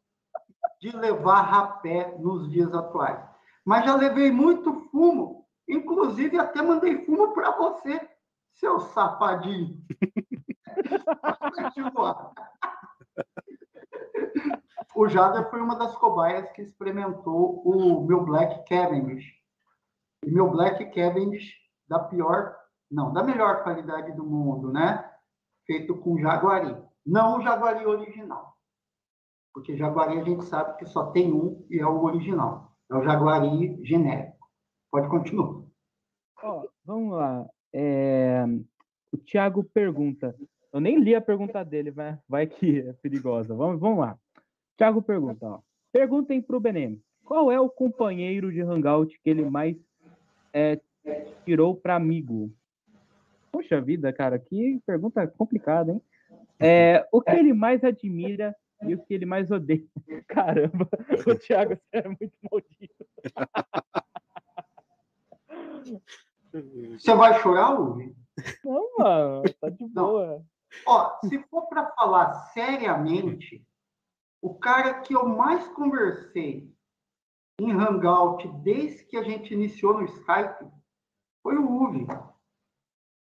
de levar rapé nos dias atuais. Mas já levei muito fumo, inclusive até mandei fumo para você, seu safadinho. Continuar. o Jader foi uma das cobaias que experimentou o meu Black Cavendish. E meu Black Cavendish da pior, não, da melhor qualidade do mundo, né? feito com jaguari. Não o jaguari original. Porque jaguari a gente sabe que só tem um e é o original. É o jaguari genérico. Pode continuar. Ó, vamos lá. É, O Thiago pergunta. Eu nem li a pergunta dele, vai, vai que é perigosa. Vamos, vamos lá. Thiago pergunta, ó. Perguntem para o Benem. Qual é o companheiro de hangout que ele mais é, tirou para amigo? Poxa vida, cara, que pergunta complicada, hein? É, o que ele mais admira e o que ele mais odeia? Caramba, o Thiago é muito maldito. Você vai chorar, Uvi? Não, mano, tá de boa. Ó, se for para falar seriamente, o cara que eu mais conversei em Hangout desde que a gente iniciou no Skype foi o Uvi.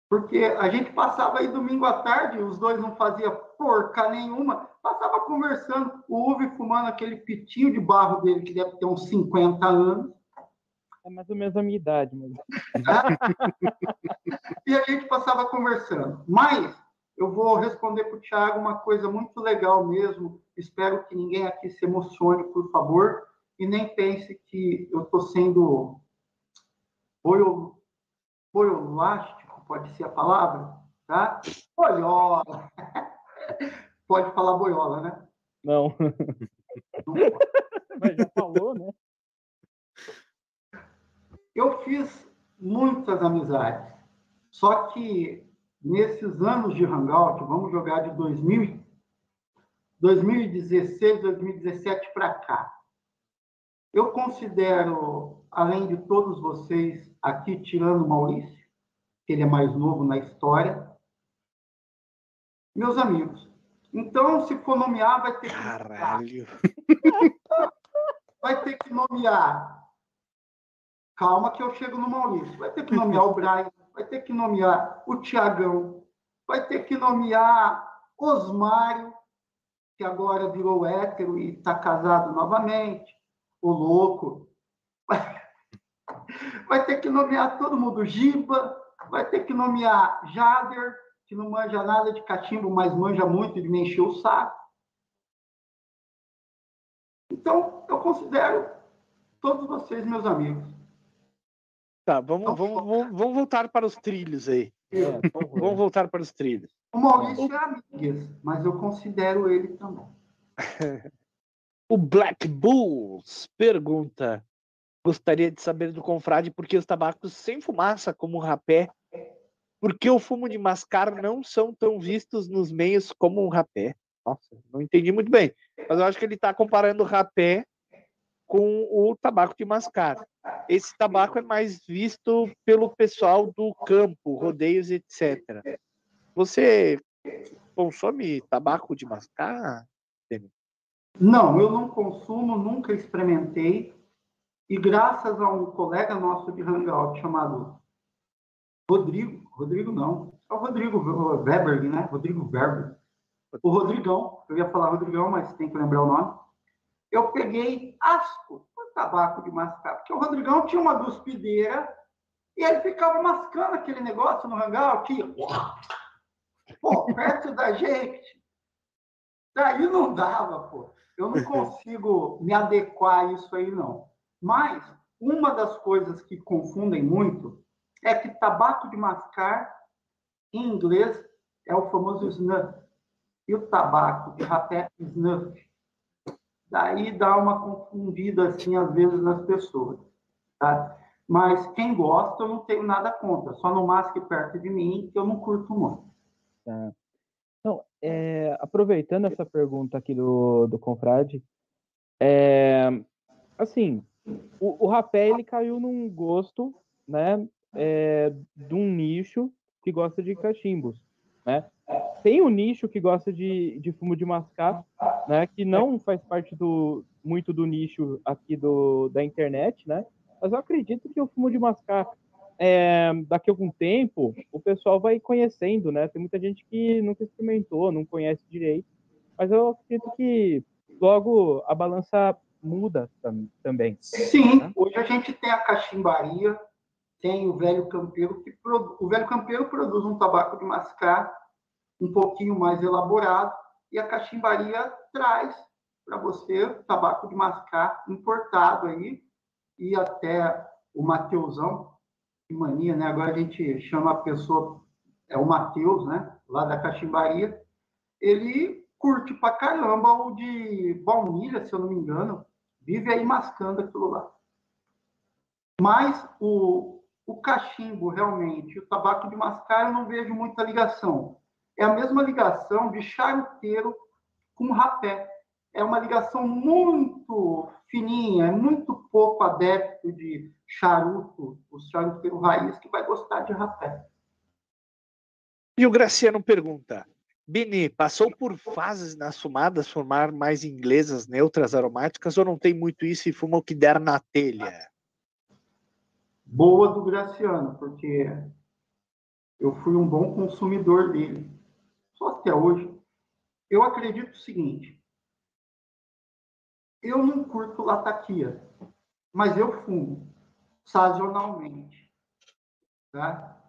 Porque a gente passava aí domingo à tarde, os dois não faziam porca nenhuma, passava conversando, o Uvi fumando aquele pitinho de barro dele, que deve ter uns 50 anos, É mais ou menos a minha idade, mas e a gente passava conversando. Mas eu vou responder para o Thiago uma coisa muito legal mesmo. Espero que ninguém aqui se emocione, por favor, e nem pense que eu estou sendo boio, boiolástico, pode ser a palavra, tá? Boiola. Pode falar boiola, né? não. Mas já falou, né? Eu fiz muitas amizades, só que nesses anos de Hangout, vamos jogar de 2000, e- 2016, 2017 para cá, eu considero, além de todos vocês aqui, tirando o Maurício, que ele é mais novo na história, meus amigos. Então, se for nomear, vai ter que Caralho. vai ter que nomear. Calma que eu chego no Maurício. Vai ter que nomear o Brian, vai ter que nomear o Tiagão, vai ter que nomear Osmário, que agora virou hétero e está casado novamente, o louco. Vai ter que nomear todo mundo, Giba, vai ter que nomear Jader, que não manja nada de cachimbo, mas manja muito de me encher o saco. Então, eu considero todos vocês meus amigos. Tá, vamos, vamos, vamos, vamos voltar para os trilhos aí. É, favor. Vamos voltar para os trilhos. O Maurício é amigas, mas eu considero ele também. O Black Bulls pergunta: Gostaria de saber do confrade por que os tabacos sem fumaça, como o rapé, por que o fumo de mascar não são tão vistos nos meios como o rapé? Nossa, não entendi muito bem. Mas eu acho que ele está comparando o rapé com o tabaco de mascar. Esse tabaco é mais visto pelo pessoal do campo, rodeios, etc. Você consome tabaco de mascar? Não, eu não consumo, nunca experimentei. E graças a um colega nosso de Hangout chamado Rodrigo, Rodrigo não, é o Rodrigo Weber, né? Rodrigo Weber. O Rodrigão, eu ia falar Rodrigão, mas tem que lembrar o nome. Eu peguei asco por tabaco de mascar, porque o Rodrigão tinha uma duspideira e ele ficava mascando aquele negócio no Hangout, aqui, pô, perto da gente. Daí não dava, pô. Eu não consigo me adequar a isso aí, não. Mas uma das coisas que confundem muito é que tabaco de mascar, em inglês, é o famoso snuff. E o tabaco de rapé, snuff. Daí dá uma confundida, assim, às vezes, nas pessoas. Tá? Mas quem gosta, eu não tenho nada contra. Só não masque perto de mim, que eu não curto muito. Tá. Então, é, aproveitando essa pergunta aqui do, do Confrade, é, assim, o, o rapé ele caiu num gosto, né, é, de um nicho que gosta de cachimbos, né? Tem um nicho que gosta de, de fumo de mascar, né, que não faz parte do muito do nicho aqui do, da internet, né? Mas eu acredito que o fumo de mascar é, daqui a algum tempo o pessoal vai conhecendo, né? Tem muita gente que nunca experimentou, não conhece direito, mas eu acredito que logo a balança muda tam também. Sim, né? hoje a gente tem a cachimbaria, tem o velho campeiro que produ... o velho campeiro produz um tabaco de mascar um pouquinho mais elaborado e a cachimbaria traz para você tabaco de mascar importado aí e até o Mateusão, que mania, né? Agora a gente chama a pessoa, é o Mateus, né? Lá da cachimbaria. Ele curte pra caramba o de baunilha, se eu não me engano. Vive aí mascando aquilo lá. Mas o, o cachimbo, realmente, o tabaco de mascar, eu não vejo muita ligação. É a mesma ligação de charuteiro com rapé. É uma ligação muito fininha, é muito pouco adepto de charuto, o charuteiro raiz, que vai gostar de rapé. E o Graciano pergunta: Bini, passou por fases nas fumadas formar mais inglesas, neutras, aromáticas, ou não tem muito isso e fuma o que der na telha? Boa do Graciano, porque eu fui um bom consumidor dele. Só até hoje. Eu acredito o seguinte: eu não curto lataquia, mas eu fumo sazonalmente. Tá?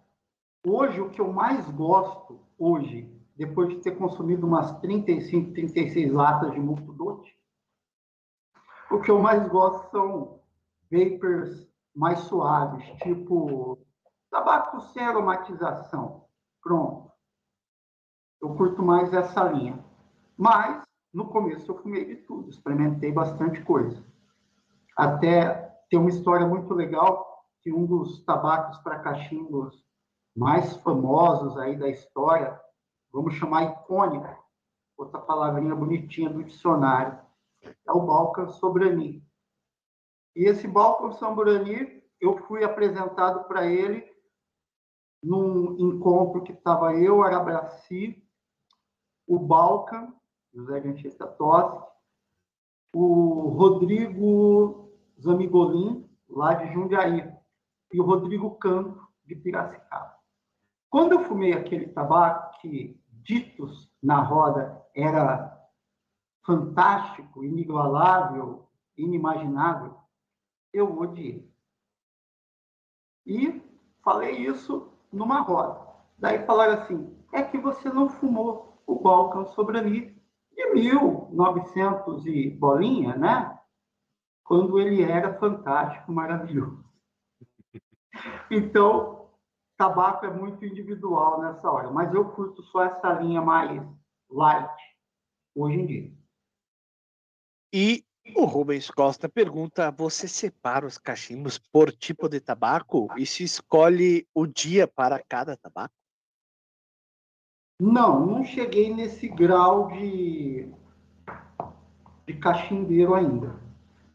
Hoje, o que eu mais gosto, hoje, depois de ter consumido umas 35, 36 latas de multo doce, o que eu mais gosto são vapors mais suaves, tipo tabaco sem aromatização. Pronto. Eu curto mais essa linha. Mas, no começo, eu fumei de tudo, experimentei bastante coisa. Até tem uma história muito legal que um dos tabacos para cachimbos mais famosos aí da história, vamos chamar icônico, outra palavrinha bonitinha do dicionário, é o Balkan Sobrani. E esse Balkan Sobrani, eu fui apresentado para ele num encontro que estava eu, Arabraci, o Balkan, José de Anchieta Tossi, o Rodrigo Zamigolin, lá de Jundiaí, e o Rodrigo Canto, de Piracicaba. Quando eu fumei aquele tabaco que, ditos na roda, era fantástico, inigualável, inimaginável, eu odiei. E falei isso numa roda. Daí falaram assim: é que você não fumou o Balkan Sobrani de 1900 e bolinha, né? Quando ele era fantástico, maravilhoso. Então, tabaco é muito individual nessa hora, mas eu curto só essa linha mais light hoje em dia. E o Rubens Costa pergunta: você separa os cachimbos por tipo de tabaco e se escolhe o dia para cada tabaco? Não, não cheguei nesse grau de, de cachimbeiro ainda.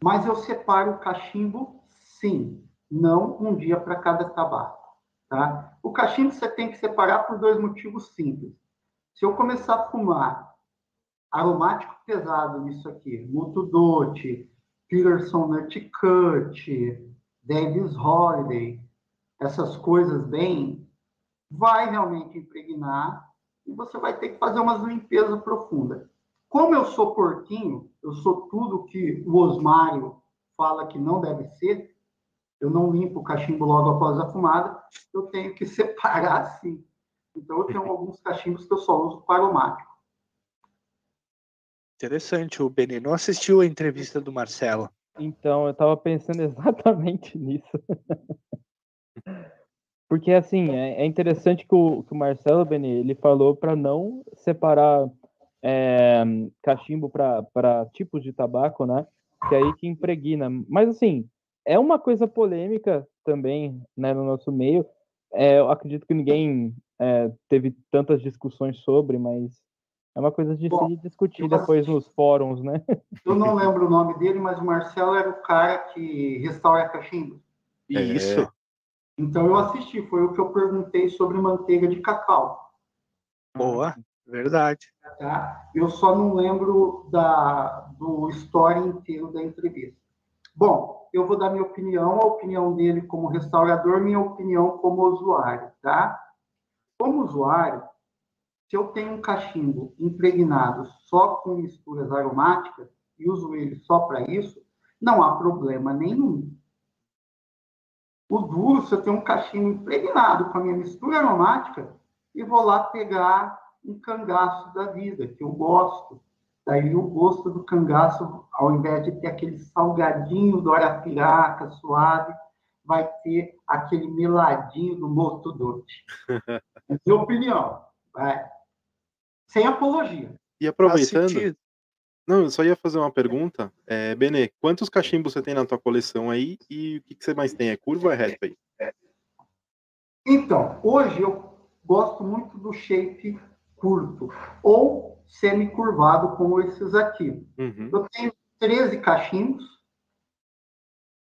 Mas eu separo o cachimbo, sim, não um dia para cada tabaco. Tá? O cachimbo você tem que separar por dois motivos simples. Se eu começar a fumar aromático pesado nisso aqui, Muto Dote, Peterson Nut Cut, Davis Holiday, essas coisas bem, vai realmente impregnar e você vai ter que fazer uma limpeza profunda. Como eu sou porquinho, eu sou tudo que o Osmário fala que não deve ser, eu não limpo o cachimbo logo após a fumada, eu tenho que separar sim. Então eu tenho alguns cachimbos que eu só uso para aromático. Interessante, o Beni não assistiu a entrevista do Marcelo. Então, eu estava pensando exatamente nisso. Porque, assim, é, é interessante que o, que o, Marcelo Beni, ele falou para não separar é, cachimbo para tipos de tabaco, né? Que é aí que impregna. Mas, assim, é uma coisa polêmica também, né, no nosso meio. É, eu acredito que ninguém é, teve tantas discussões sobre, mas é uma coisa de Bom, se discutir depois nos fóruns, né? Eu não lembro o nome dele, mas o Marcelo era o cara que restaura cachimbo. Isso. Então eu assisti, foi o que eu perguntei sobre manteiga de cacau. Boa, verdade. Tá? Eu só não lembro da, do história inteiro da entrevista. Bom, eu vou dar minha opinião, a opinião dele como restaurador, minha opinião como usuário, tá? Como usuário, se eu tenho um cachimbo impregnado só com misturas aromáticas e uso ele só para isso, não há problema nenhum. O duro, se eu tenho um cachimbo impregnado com a minha mistura aromática, e vou lá pegar um cangaço da vida, que eu gosto. Daí o gosto do cangaço, ao invés de ter aquele salgadinho do arapiraca suave, vai ter aquele meladinho do moto doce. É minha opinião. Vai. Sem apologia. E aproveitando, não, eu só ia fazer uma pergunta. É, Benê, quantos cachimbos você tem na tua coleção aí e o que, que você mais tem? É curva ou é reto aí? Então, hoje eu gosto muito do shape curto ou semi-curvado, como esses aqui. Uhum. Eu tenho 13 cachimbos,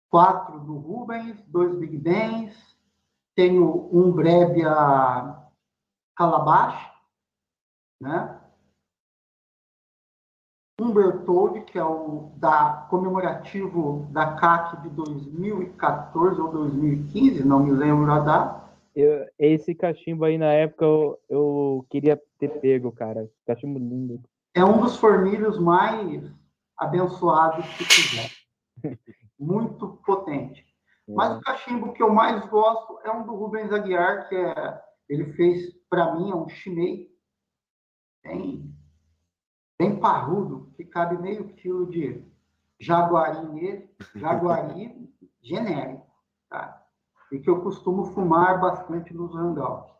quatro do Rubens, dois Big Bens, tenho um Brebia Calabash, né? Um Bertoldi, que é o da comemorativo da CAC de 2014 ou 2015, não me lembro a data. Eu, esse cachimbo aí na época eu, eu queria ter pego, cara. Cachimbo lindo. É um dos fornilhos mais abençoados que tiver. Muito potente. É. Mas o cachimbo que eu mais gosto é um do Rubens Aguiar, que é, ele fez para mim, é um chinês. Tem bem parrudo, que cabe meio quilo de jaguari nele, jaguari genérico, tá? E que eu costumo fumar bastante nos hangouts.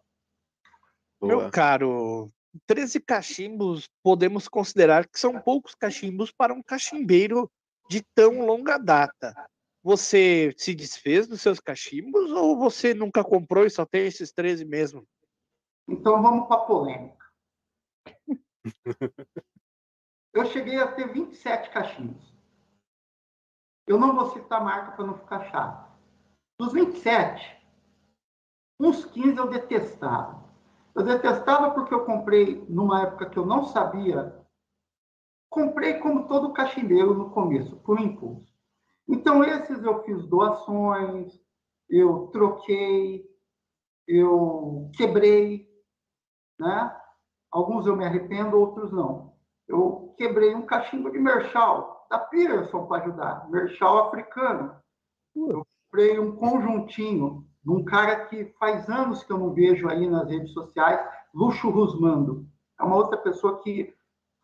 Meu caro, 13 cachimbos podemos considerar que são poucos cachimbos para um cachimbeiro de tão longa data. Você se desfez dos seus cachimbos ou você nunca comprou e só tem esses 13 mesmo? Então vamos para a polêmica. Eu cheguei a ter 27 caixinhos. Eu não vou citar a marca para não ficar chato. Dos 27, uns 15 eu detestava. Eu detestava porque eu comprei numa época que eu não sabia. Comprei como todo cachimbeiro no começo, por impulso. Então, esses eu fiz doações, eu troquei, eu quebrei, né? Alguns eu me arrependo, outros não eu quebrei um cachimbo de Merchal, da Peterson para ajudar, Merchal africano. Eu quebrei um conjuntinho de um cara que faz anos que eu não vejo aí nas redes sociais, Luxo Rusmando. É uma outra pessoa que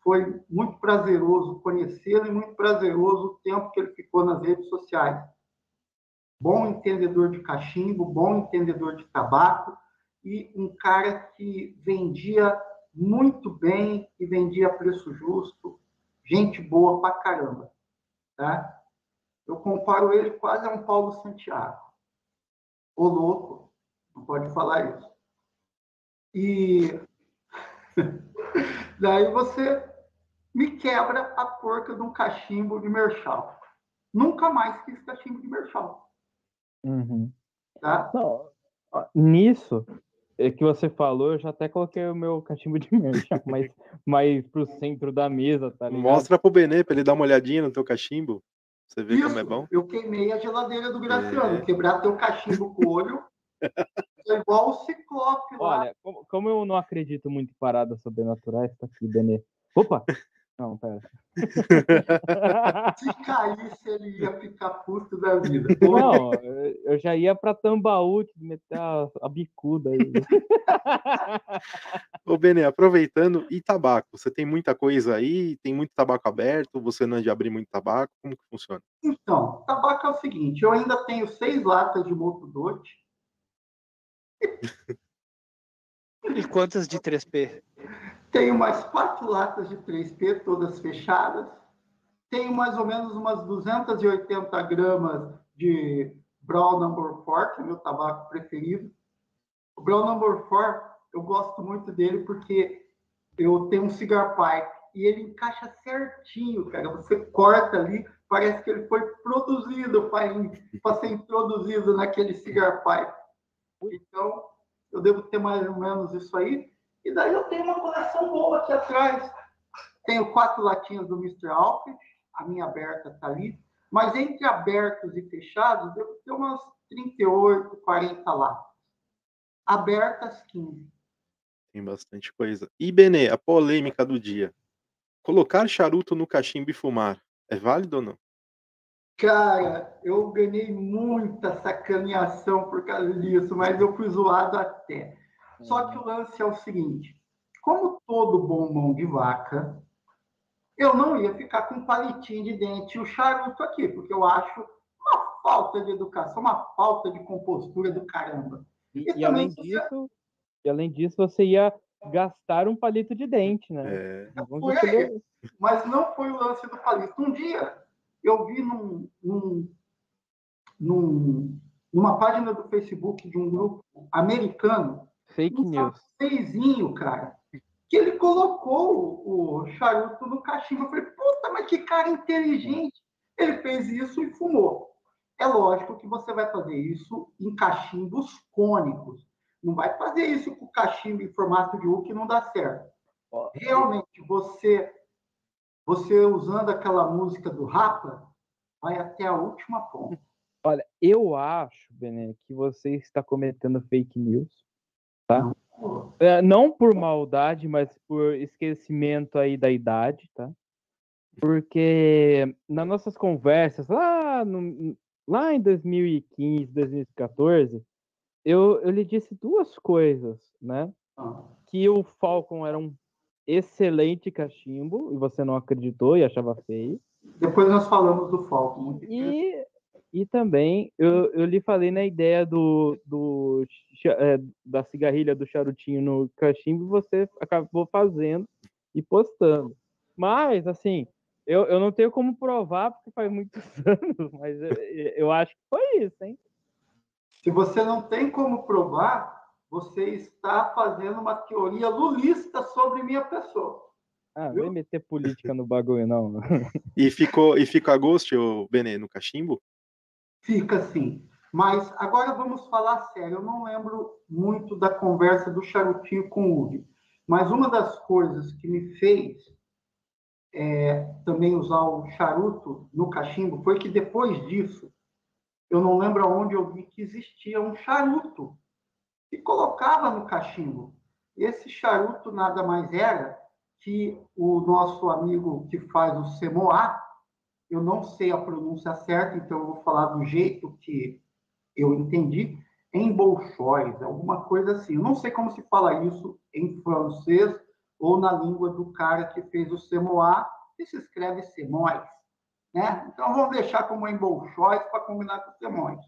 foi muito prazeroso conhecê-lo e muito prazeroso o tempo que ele ficou nas redes sociais. Bom entendedor de cachimbo, bom entendedor de tabaco e um cara que vendia muito bem e vendia a preço justo, gente boa pra caramba, tá? Eu comparo ele quase a um Paulo Santiago. O louco, não pode falar isso. E daí você me quebra a porca de um cachimbo de merchal. Nunca mais quis cachimbo de merchal. Uhum. Tá? Não, nisso que você falou, eu já até coloquei o meu cachimbo de merchal, mas mais pro centro da mesa, tá ligado? Mostra pro Benê pra ele dar uma olhadinha no teu cachimbo. Você vê Isso, como é bom. eu queimei a geladeira do Graciano. É. Quebrar teu cachimbo com o olho é igual o Ciclope lá. Olha, como, como eu não acredito muito em paradas sobrenaturais, tá aqui, Benê. Opa! Não, pera. Se caísse, ele ia ficar puto da vida. Não, eu já ia pra Tambaú, meter a, a bicuda aí. Ô, Benê, aproveitando, e tabaco? Você tem muita coisa aí? Tem muito tabaco aberto? Você não é de abrir muito tabaco? Como que funciona? Então, tabaco é o seguinte: eu ainda tenho seis latas de Moto Dote, E quantas de 3P? tenho mais quatro latas de 3P, todas fechadas, tenho mais ou menos umas 280 gramas de Brown Number 4, que é meu tabaco preferido. O Brown Number 4, eu gosto muito dele porque eu tenho um cigar pipe e ele encaixa certinho, cara. Você corta ali, parece que ele foi produzido para ser introduzido naquele cigar pipe. Então, eu devo ter mais ou menos isso aí. E daí eu tenho uma coleção boa aqui atrás. Tenho quatro latinhas do Mr. Alfred, a minha aberta está ali. Mas entre abertos e fechados, devo ter umas 38, 40 latas. Abertas, 15. Tem bastante coisa. E, Benê, a polêmica do dia. Colocar charuto no cachimbo e fumar, é válido ou não? Cara, eu ganhei muita sacaneação por causa disso, mas eu fui zoado até. Só que o lance é o seguinte: como todo bom mão de vaca, eu não ia ficar com um palitinho de dente e o charuto aqui, porque eu acho uma falta de educação, uma falta de compostura do caramba. E, E e além você- disso, e além disso, você ia gastar um palito de dente, né? É, Mas não foi o lance do palito. Um dia eu vi num, num, num- numa página do Facebook de um grupo americano Fake um news. francêsinho, cara, que ele colocou o, charuto no cachimbo. Eu falei, puta, mas que cara inteligente. Ele fez isso e fumou. É lógico que você vai fazer isso em cachimbos cônicos. Não vai fazer isso com cachimbo em formato de U que não dá certo. Realmente, você, você usando aquela música do Rapa, vai até a última ponta. Olha, eu acho, Bené, que você está cometendo fake news. Pô, É, não por maldade, mas por esquecimento aí da idade, tá? Porque nas nossas conversas, lá, no- lá em 2015, 2014, eu, eu lhe disse duas coisas, né? não. Que o Falcon era um excelente cachimbo, e você não acreditou e achava feio. Depois nós falamos do Falco. E, e também eu, eu lhe falei na ideia do, do é, da cigarrilha do charutinho no cachimbo, você acabou fazendo e postando. Mas, assim, eu, eu não tenho como provar, porque faz muitos anos, mas eu, eu acho que foi isso, hein? Se você não tem como provar, você está fazendo uma teoria lulista sobre minha pessoa. Ah, não Viu? vai meter política no bagulho, não. E ficou, e fica a gosto, ô, Benê, no cachimbo? Fica assim. Mas agora vamos falar sério. Eu não lembro muito da conversa do charutinho com o Uri. Mas uma das coisas que me fez é, também usar o charuto no cachimbo foi que depois disso, eu não lembro aonde eu vi que existia um charuto que colocava no cachimbo. Esse charuto nada mais era que o nosso amigo que faz o semoá, eu não sei a pronúncia certa, então eu vou falar do jeito que eu entendi. embolchóis, alguma coisa assim. Eu não sei como se fala isso em francês ou na língua do cara que fez o semoá, que se escreve semóis. Né? Então, vamos deixar como embolchóis para combinar com semóis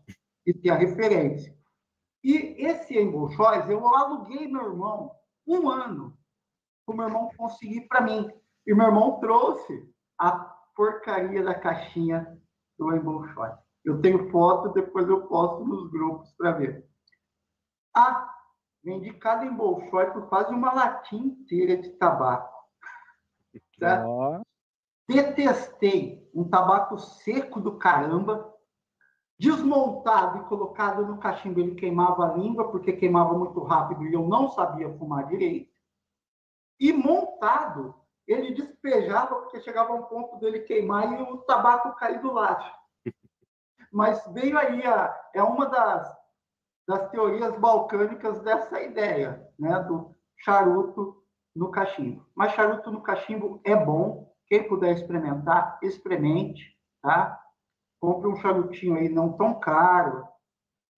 e ter a referência. E esse embolchóis, eu aluguei meu irmão um ano para o meu irmão conseguir para mim. E meu irmão trouxe a porcaria da caixinha do embolchóis. Eu tenho foto, depois eu posto nos grupos para ver. Ah, vendi cada embolchói por quase uma latinha inteira de tabaco. Detestei um tabaco seco do caramba, desmontado e colocado no cachimbo. Ele queimava a língua, porque queimava muito rápido e eu não sabia fumar direito. E montado, ele despejava, porque chegava um ponto dele queimar e o tabaco cair do lado. Mas veio aí, a, é uma das, das teorias balcânicas dessa ideia, né, do charuto no cachimbo. Mas charuto no cachimbo é bom, quem puder experimentar, experimente, tá? Compre um charutinho aí não tão caro,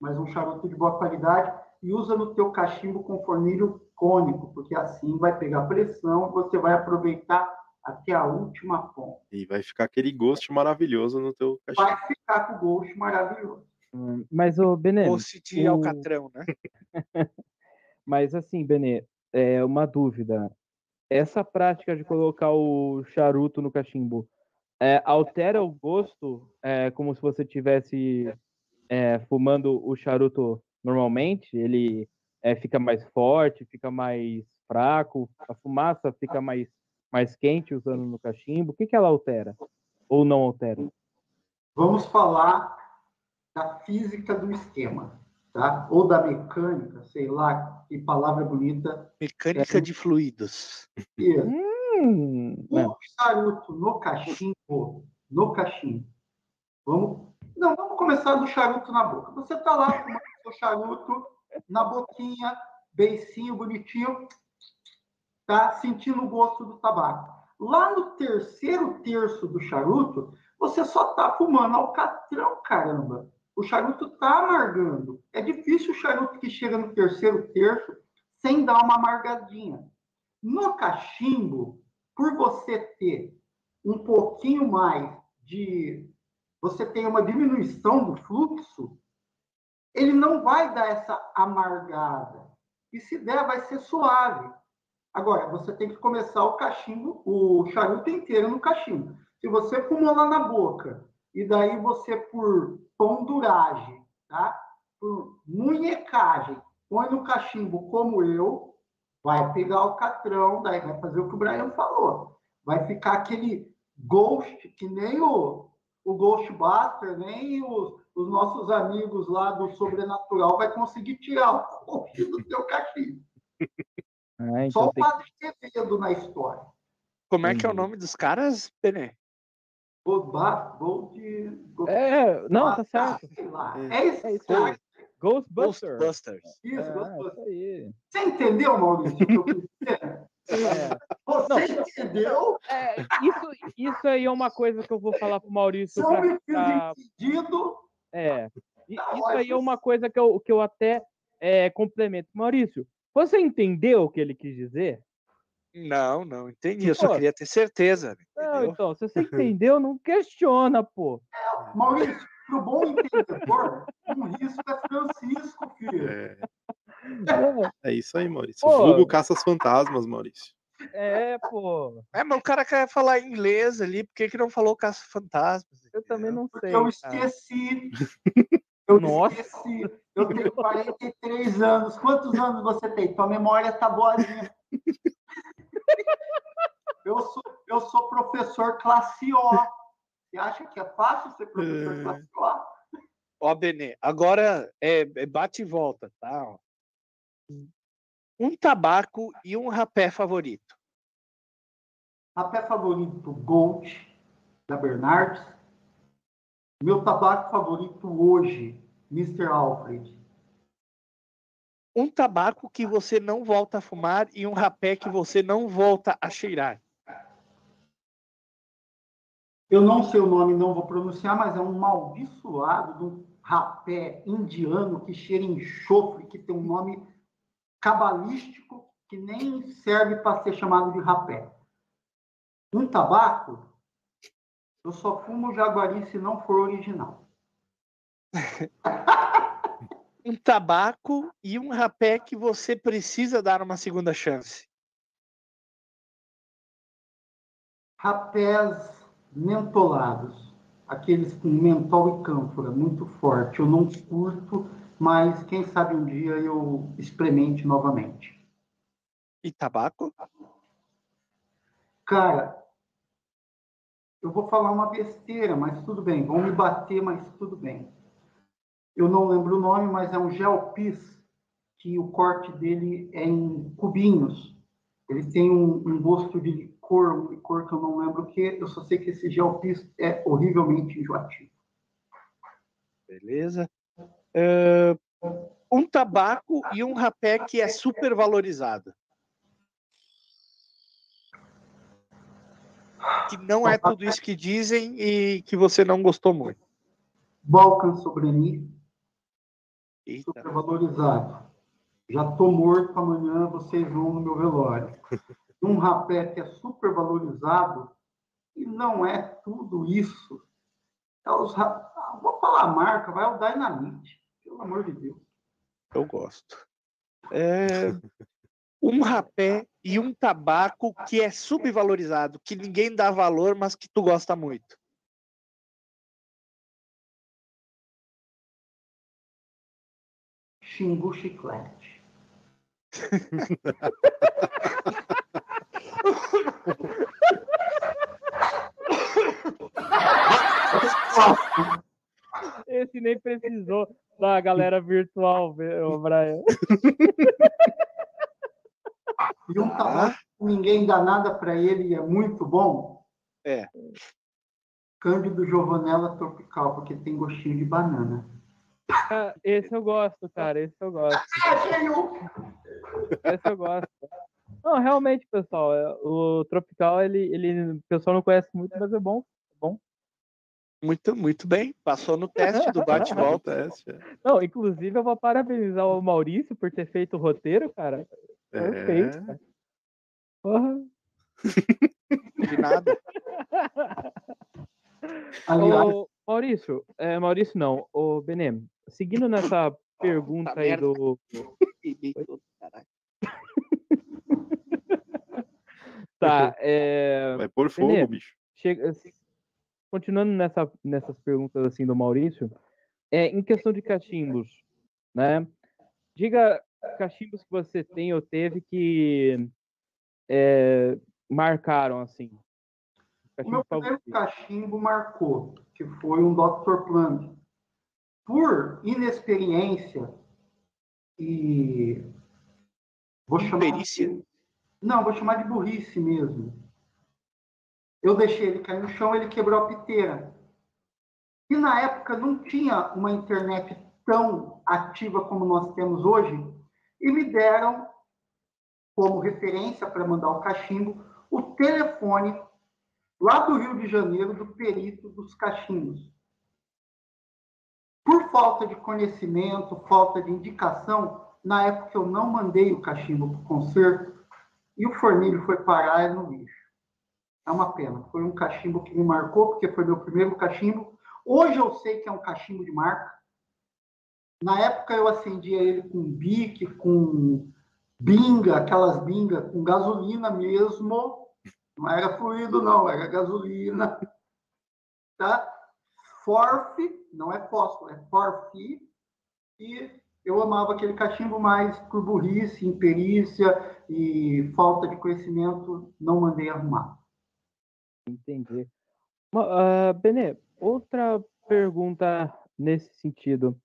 mas um charuto de boa qualidade e usa no teu cachimbo com fornilho cônico, porque assim vai pegar pressão, você vai aproveitar até a última ponta. E vai ficar aquele gosto maravilhoso no teu cachimbo. Vai ficar com o gosto maravilhoso. Hum, mas o Benê, gosto de o... alcatrão, né? mas assim, Benê, é uma dúvida. Essa prática de colocar o charuto no cachimbo é, altera o gosto, é, como se você tivesse é, fumando o charuto normalmente? Ele é, fica mais forte, fica mais fraco, a fumaça fica mais, mais quente usando no cachimbo. O que, que ela altera? Ou não altera? Vamos falar da física do esquema, tá? Ou da mecânica, sei lá, que palavra bonita. Mecânica é... de fluidos. Isso. Hum, o charuto no cachimbo, no cachimbo. Vamos, não, vamos começar do charuto na boca. Você está lá com o seu charuto na boquinha, beicinho, bonitinho, tá sentindo o gosto do tabaco. Lá no terceiro terço do charuto, você só tá fumando alcatrão, caramba. O charuto tá amargando. É difícil o charuto que chega no terceiro terço sem dar uma amargadinha. No cachimbo, por você ter um pouquinho mais de. Você tem uma diminuição do fluxo, ele não vai dar essa amargada. E se der, vai ser suave. Agora, você tem que começar o cachimbo, o charuto inteiro no cachimbo. Se você fumou lá na boca, e daí você, por ponduragem, tá? por munhecagem, põe no cachimbo como eu, vai pegar o catrão, daí vai fazer o que o Brian falou. Vai ficar aquele ghost, que nem o, o Ghostbuster, nem os, os nossos amigos lá do Sobrenatural vai conseguir tirar o coxo do teu cachimbo. Ah, então Só o tem... Padre Quevedo na história. Como é que é o nome dos caras, Benê? Gold, É, não, tá certo. É, é isso. É isso aí. Ghostbusters. Ghostbusters. Isso, é, Ghostbusters. Você entendeu, Maurício, o que eu quis dizer? É. Você não, entendeu? É, isso, isso aí é uma coisa que eu vou falar pro Maurício. Não me ficar... entendido. É. Isso aí é uma coisa que eu, que eu até é, complemento. Maurício, você entendeu o que ele quis dizer? Não, não entendi. Eu só queria ter certeza. Não, então, se você entendeu, não questiona, pô. É, Maurício, pro bom entendedor, um risco é Francisco, filho. É, é isso aí, Maurício. Pô, Vulgo caça fantasmas, Maurício. É, pô. É, mas o cara quer falar inglês ali, por que, que não falou caça-fantasmas? Eu também não sei. Eu esqueci. Eu Nossa. esqueci. Eu tenho 43 anos. Quantos anos você tem? Tua memória tá boazinha. Eu sou, eu sou professor classe O. Você acha que é fácil ser professor é... classe? Ó, Benê, agora é, é bate e volta, tá? Um tabaco e um rapé favorito. Rapé favorito Gold, da Bernardes. Meu tabaco favorito hoje, Mr. Alfred. Um tabaco que você não volta a fumar e um rapé que você não volta a cheirar. Eu não sei o nome, não vou pronunciar, mas é um maldiçoado de um rapé indiano que cheira enxofre, que tem um nome cabalístico que nem serve para ser chamado de rapé. Um tabaco, eu só fumo jaguari se não for original. um tabaco e um rapé que você precisa dar uma segunda chance. Rapés mentolados, aqueles com mentol e cânfora, muito forte. Eu não curto, mas quem sabe um dia eu experimente novamente. E tabaco? Cara, eu vou falar uma besteira, mas tudo bem. Vão me bater, mas tudo bem. Eu não lembro o nome, mas é um gel pis, que o corte dele é em cubinhos. Ele tem um, um gosto de licor, um licor que eu não lembro o que. Eu só sei que esse gel pis é horrivelmente enjoativo. Beleza. Uh, um tabaco e um rapé que é super valorizado. Que não é tudo isso que dizem e que você não gostou muito. Balkan Sobrani. Super valorizado. Já tô morto, amanhã vocês vão no meu velório. Um rapé que é super valorizado e não é tudo isso. É os, vou falar a marca, vai o Dynamite. Pelo amor de Deus. Eu gosto. É, um rapé e um tabaco que é subvalorizado, que ninguém dá valor, mas que tu gosta muito. Xingu chiclete. Esse nem precisou da galera virtual, o Brian. E um tabaco ninguém dá nada para ele e é muito bom. É. Cândido Giovanella Tropical, porque tem gostinho de banana. Ah, esse eu gosto, cara. Esse eu gosto. Esse eu gosto. Não, realmente, pessoal, é, o Tropical, ele, ele, o pessoal não conhece muito, mas é bom. É bom. Muito, muito bem. Passou no teste do bate-volta. Não, inclusive, eu vou parabenizar o Maurício por ter feito o roteiro, cara. Perfeito. É... Cara. Porra. De nada. Ô, Maurício, é, Maurício não, o Benem, seguindo nessa pergunta Puta aí merda. do. tá, é... Vai pôr fogo, Benem, bicho. Chega... Continuando nessa, nessas perguntas assim do Maurício, é, em questão de cachimbos, né? Diga cachimbos que você tem ou teve que é, marcaram assim. O meu primeiro cachimbo marcou, que foi um Dr. Plum por inexperiência e vou chamar Perícia? De... não, vou chamar de burrice mesmo. Eu deixei ele cair no chão, ele quebrou a piteira. E na época não tinha uma internet tão ativa como nós temos hoje, e me deram como referência para mandar o cachimbo o telefone lá do Rio de Janeiro do perito dos cachimbos. Por falta de conhecimento, falta de indicação, na época eu não mandei o cachimbo para o concerto e o fornilho foi parar no lixo. É uma pena. Foi um cachimbo que me marcou, porque foi meu primeiro cachimbo. Hoje eu sei que é um cachimbo de marca. Na época eu acendia ele com bique, com binga, aquelas bingas com gasolina mesmo. Não era fluido, não, era gasolina. Tá? Forf, não é fósforo, é forfi. E eu amava aquele cachimbo mais por burrice, imperícia e falta de conhecimento, não mandei arrumar. Entendi. Uh, Benê, outra pergunta nesse sentido.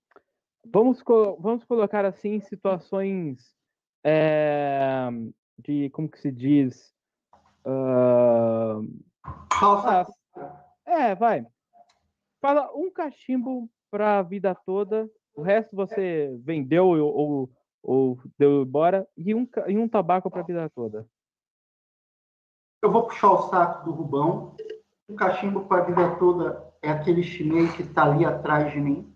Vamos, vamos colocar assim situações é, de, como que se diz? Uh, ah, é, vai. Fala um cachimbo para a vida toda, o resto você vendeu ou, ou, ou deu embora, e um, e um tabaco para a vida toda. Eu vou puxar o saco do Rubão. Um cachimbo para a vida toda é aquele chinês que está ali atrás de mim.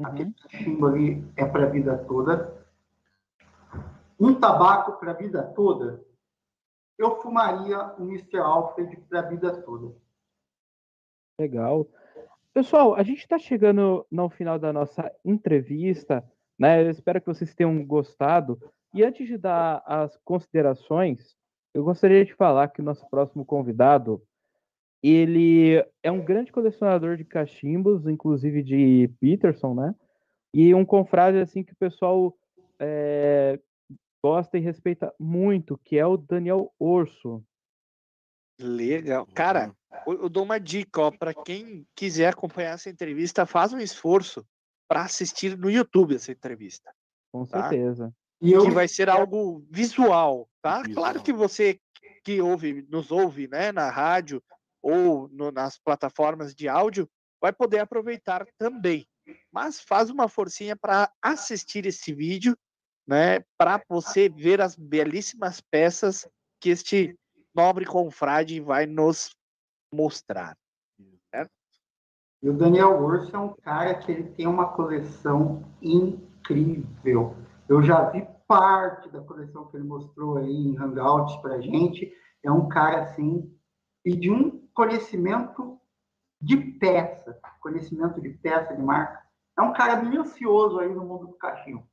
Uhum. Aquele cachimbo ali é para a vida toda. Um tabaco para a vida toda, eu fumaria um Mr. Alfred para a vida toda. Legal. Pessoal, a gente está chegando no final da nossa entrevista, né? Eu espero que vocês tenham gostado. E antes de dar as considerações, eu gostaria de falar que o nosso próximo convidado, ele é um grande colecionador de cachimbos, inclusive de Peterson, né? E um confrade assim que o pessoal é, gosta e respeita muito, que é o Daniel Orso. Legal. Cara, eu dou uma dica, ó, para quem quiser acompanhar essa entrevista, faz um esforço para assistir no YouTube essa entrevista. Com tá? certeza. E eu... Que vai ser algo visual, tá? Visual. Claro que você que ouve, nos ouve, né, na rádio ou no, nas plataformas de áudio, vai poder aproveitar também. Mas faz uma forcinha para assistir esse vídeo, né, para você ver as belíssimas peças que este nobre confrade vai nos mostrar. Certo? E o Daniel Urso é um cara que ele tem uma coleção incrível. Eu já vi parte da coleção que ele mostrou aí em Hangouts para gente. É um cara assim e de um conhecimento de peça, conhecimento de peça de marca. É um cara minucioso aí no mundo do cachimbo.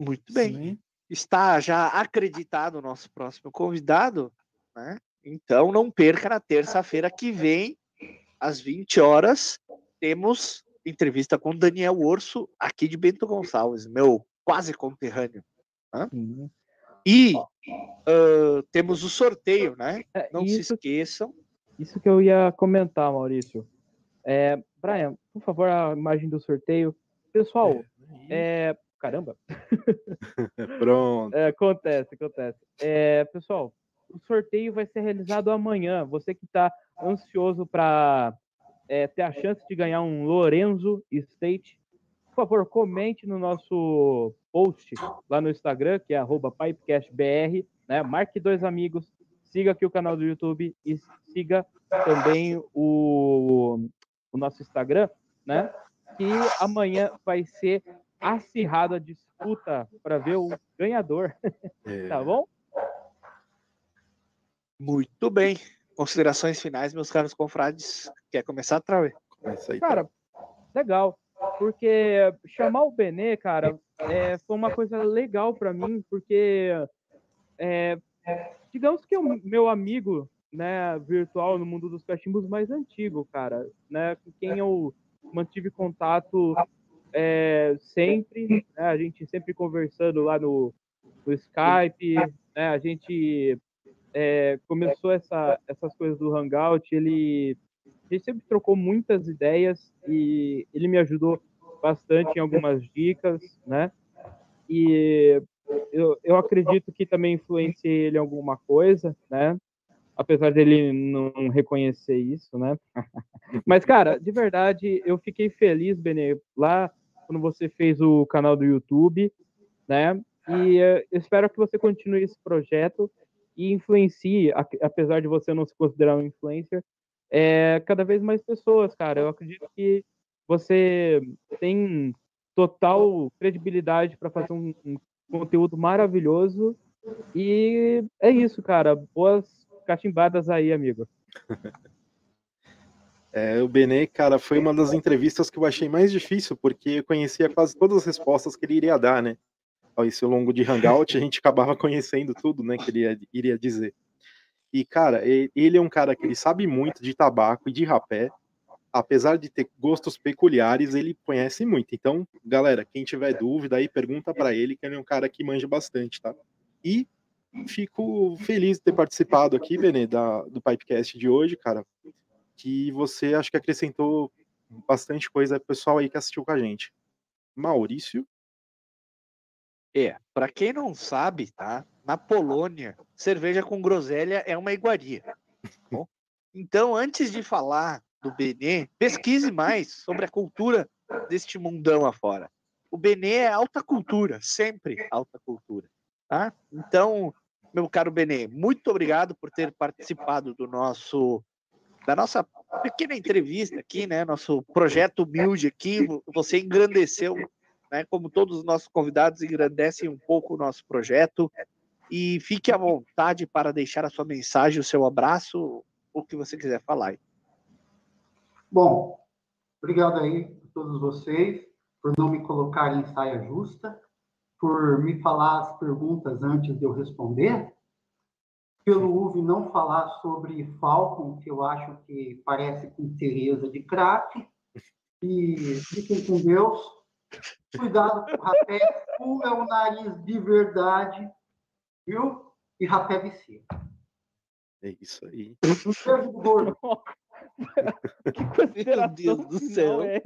Muito bem. Sim. Está já acreditado o nosso próximo convidado, né? Então não perca na terça-feira que vem, às 20 horas, temos entrevista com Daniel Orso, aqui de Bento Gonçalves, meu quase conterrâneo. Né? E uh, temos o sorteio, né? É, não isso, se esqueçam. Isso que eu ia comentar, Maurício. É, Brian, por favor, a imagem do sorteio. Pessoal, é, é caramba. Pronto. É, acontece, acontece. É, pessoal, o sorteio vai ser realizado amanhã. Você que está ansioso para é, ter a chance de ganhar um Lorenzo State, por favor, comente no nosso post lá no Instagram, que é pipecastbr, né? Marque dois amigos, siga aqui o canal do YouTube e siga também o, o nosso Instagram, né? Que amanhã vai ser acirrada disputa para ver o ganhador. É. tá bom? Muito bem. Considerações finais, meus caros confrades. Quer começar, Trauê? Cara, legal. Porque chamar o Benê, cara, é, foi uma coisa legal para mim, porque é, digamos que o meu amigo né, virtual no mundo dos cachimbos mais antigo, cara, né, com quem eu mantive contato é, sempre, né, a gente sempre conversando lá no, no Skype, né, a gente é, começou essa, essas coisas do Hangout, ele, ele sempre trocou muitas ideias e ele me ajudou bastante em algumas dicas, né? E eu, eu acredito que também influenciei ele em alguma coisa, né? Apesar dele não reconhecer isso, né? Mas, cara, de verdade, eu fiquei feliz, Benê, lá quando você fez o canal do YouTube, né? E uh, espero que você continue esse projeto e influencie, apesar de você não se considerar um influencer, é, cada vez mais pessoas, cara. Eu acredito que você tem total credibilidade para fazer um, um, conteúdo maravilhoso. E é isso, cara. Boas cachimbadas aí, amigo. É, o Benê, cara, foi uma das entrevistas que eu achei mais difícil, porque eu conhecia quase todas as respostas que ele iria dar, né? Esse longo de Hangout, a gente acabava conhecendo tudo, né, que ele iria, iria dizer. E, cara, ele é um cara que ele sabe muito de tabaco e de rapé, apesar de ter gostos peculiares, ele conhece muito. Então, galera, quem tiver dúvida aí, pergunta para ele, que ele é um cara que manja bastante, tá? E fico feliz de ter participado aqui, Benê, da, do Pipecast de hoje, cara, que você acho que acrescentou bastante coisa pro pessoal aí que assistiu com a gente. Maurício? É, para quem não sabe, tá? Na Polônia, cerveja com groselha é uma iguaria. Tá então, antes de falar do Benê, pesquise mais sobre a cultura deste mundão afora. O Benê é alta cultura, sempre alta cultura. Tá? Então, meu caro Benê, muito obrigado por ter participado do nosso da nossa pequena entrevista aqui, né? Nosso projeto humilde aqui, você engrandeceu, né? Como todos os nossos convidados engrandecem um pouco o nosso projeto. E fique à vontade para deixar a sua mensagem, o seu abraço, o que você quiser falar. Bom, obrigado aí a todos vocês por não me colocar em saia justa, por me falar as perguntas antes de eu responder, pelo UV não falar sobre Falcon, que eu acho que parece com Tereza de crack, e fiquem com Deus. Cuidado com o rapé, é o nariz de verdade, viu? E rapé vicia. É isso aí. Um beijo gordo. que Meu Deus do céu. É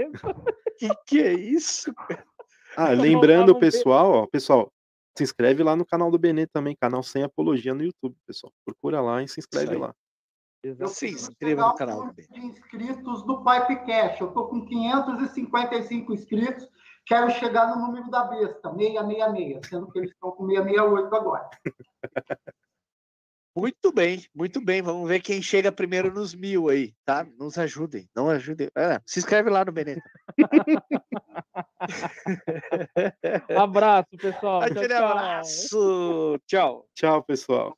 que que é isso? Ah, lembrando, pessoal, ó, pessoal, se inscreve lá no canal do Benê também, canal Sem Apologia no YouTube, pessoal. Procura lá e se inscreve lá. Eu. Se inscreva no canal número de inscritos do Pipecast. Eu estou com 555 inscritos. Quero chegar no número da besta, 666, sendo que eles estão com 668 agora. Muito bem, muito bem. Vamos ver quem chega primeiro nos mil aí, tá? Nos ajudem, não ajudem. É, se inscreve lá no Beneta. Abraço, pessoal. Tchau, Aquele tchau. abraço. Tchau. Tchau, pessoal.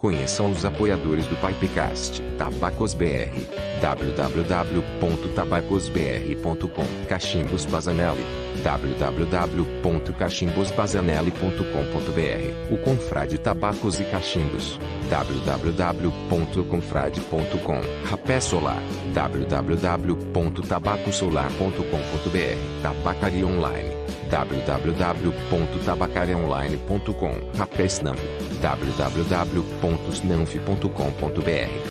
Conheçam os apoiadores do Pipecast, Tabacos BR, www.tabacosbr.com, Cachimbos Bazanelli, www.cachimbosbazanelli.com.br, o Confrade Tabacos e Cachimbos, www.confrade.com, Rapé Solar, www.tabacosolar.com.br, Tabacaria Online, www.tabacariaonline.com, Rapé Snamp, www.snanf.com.br.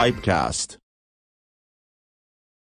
Pipecast.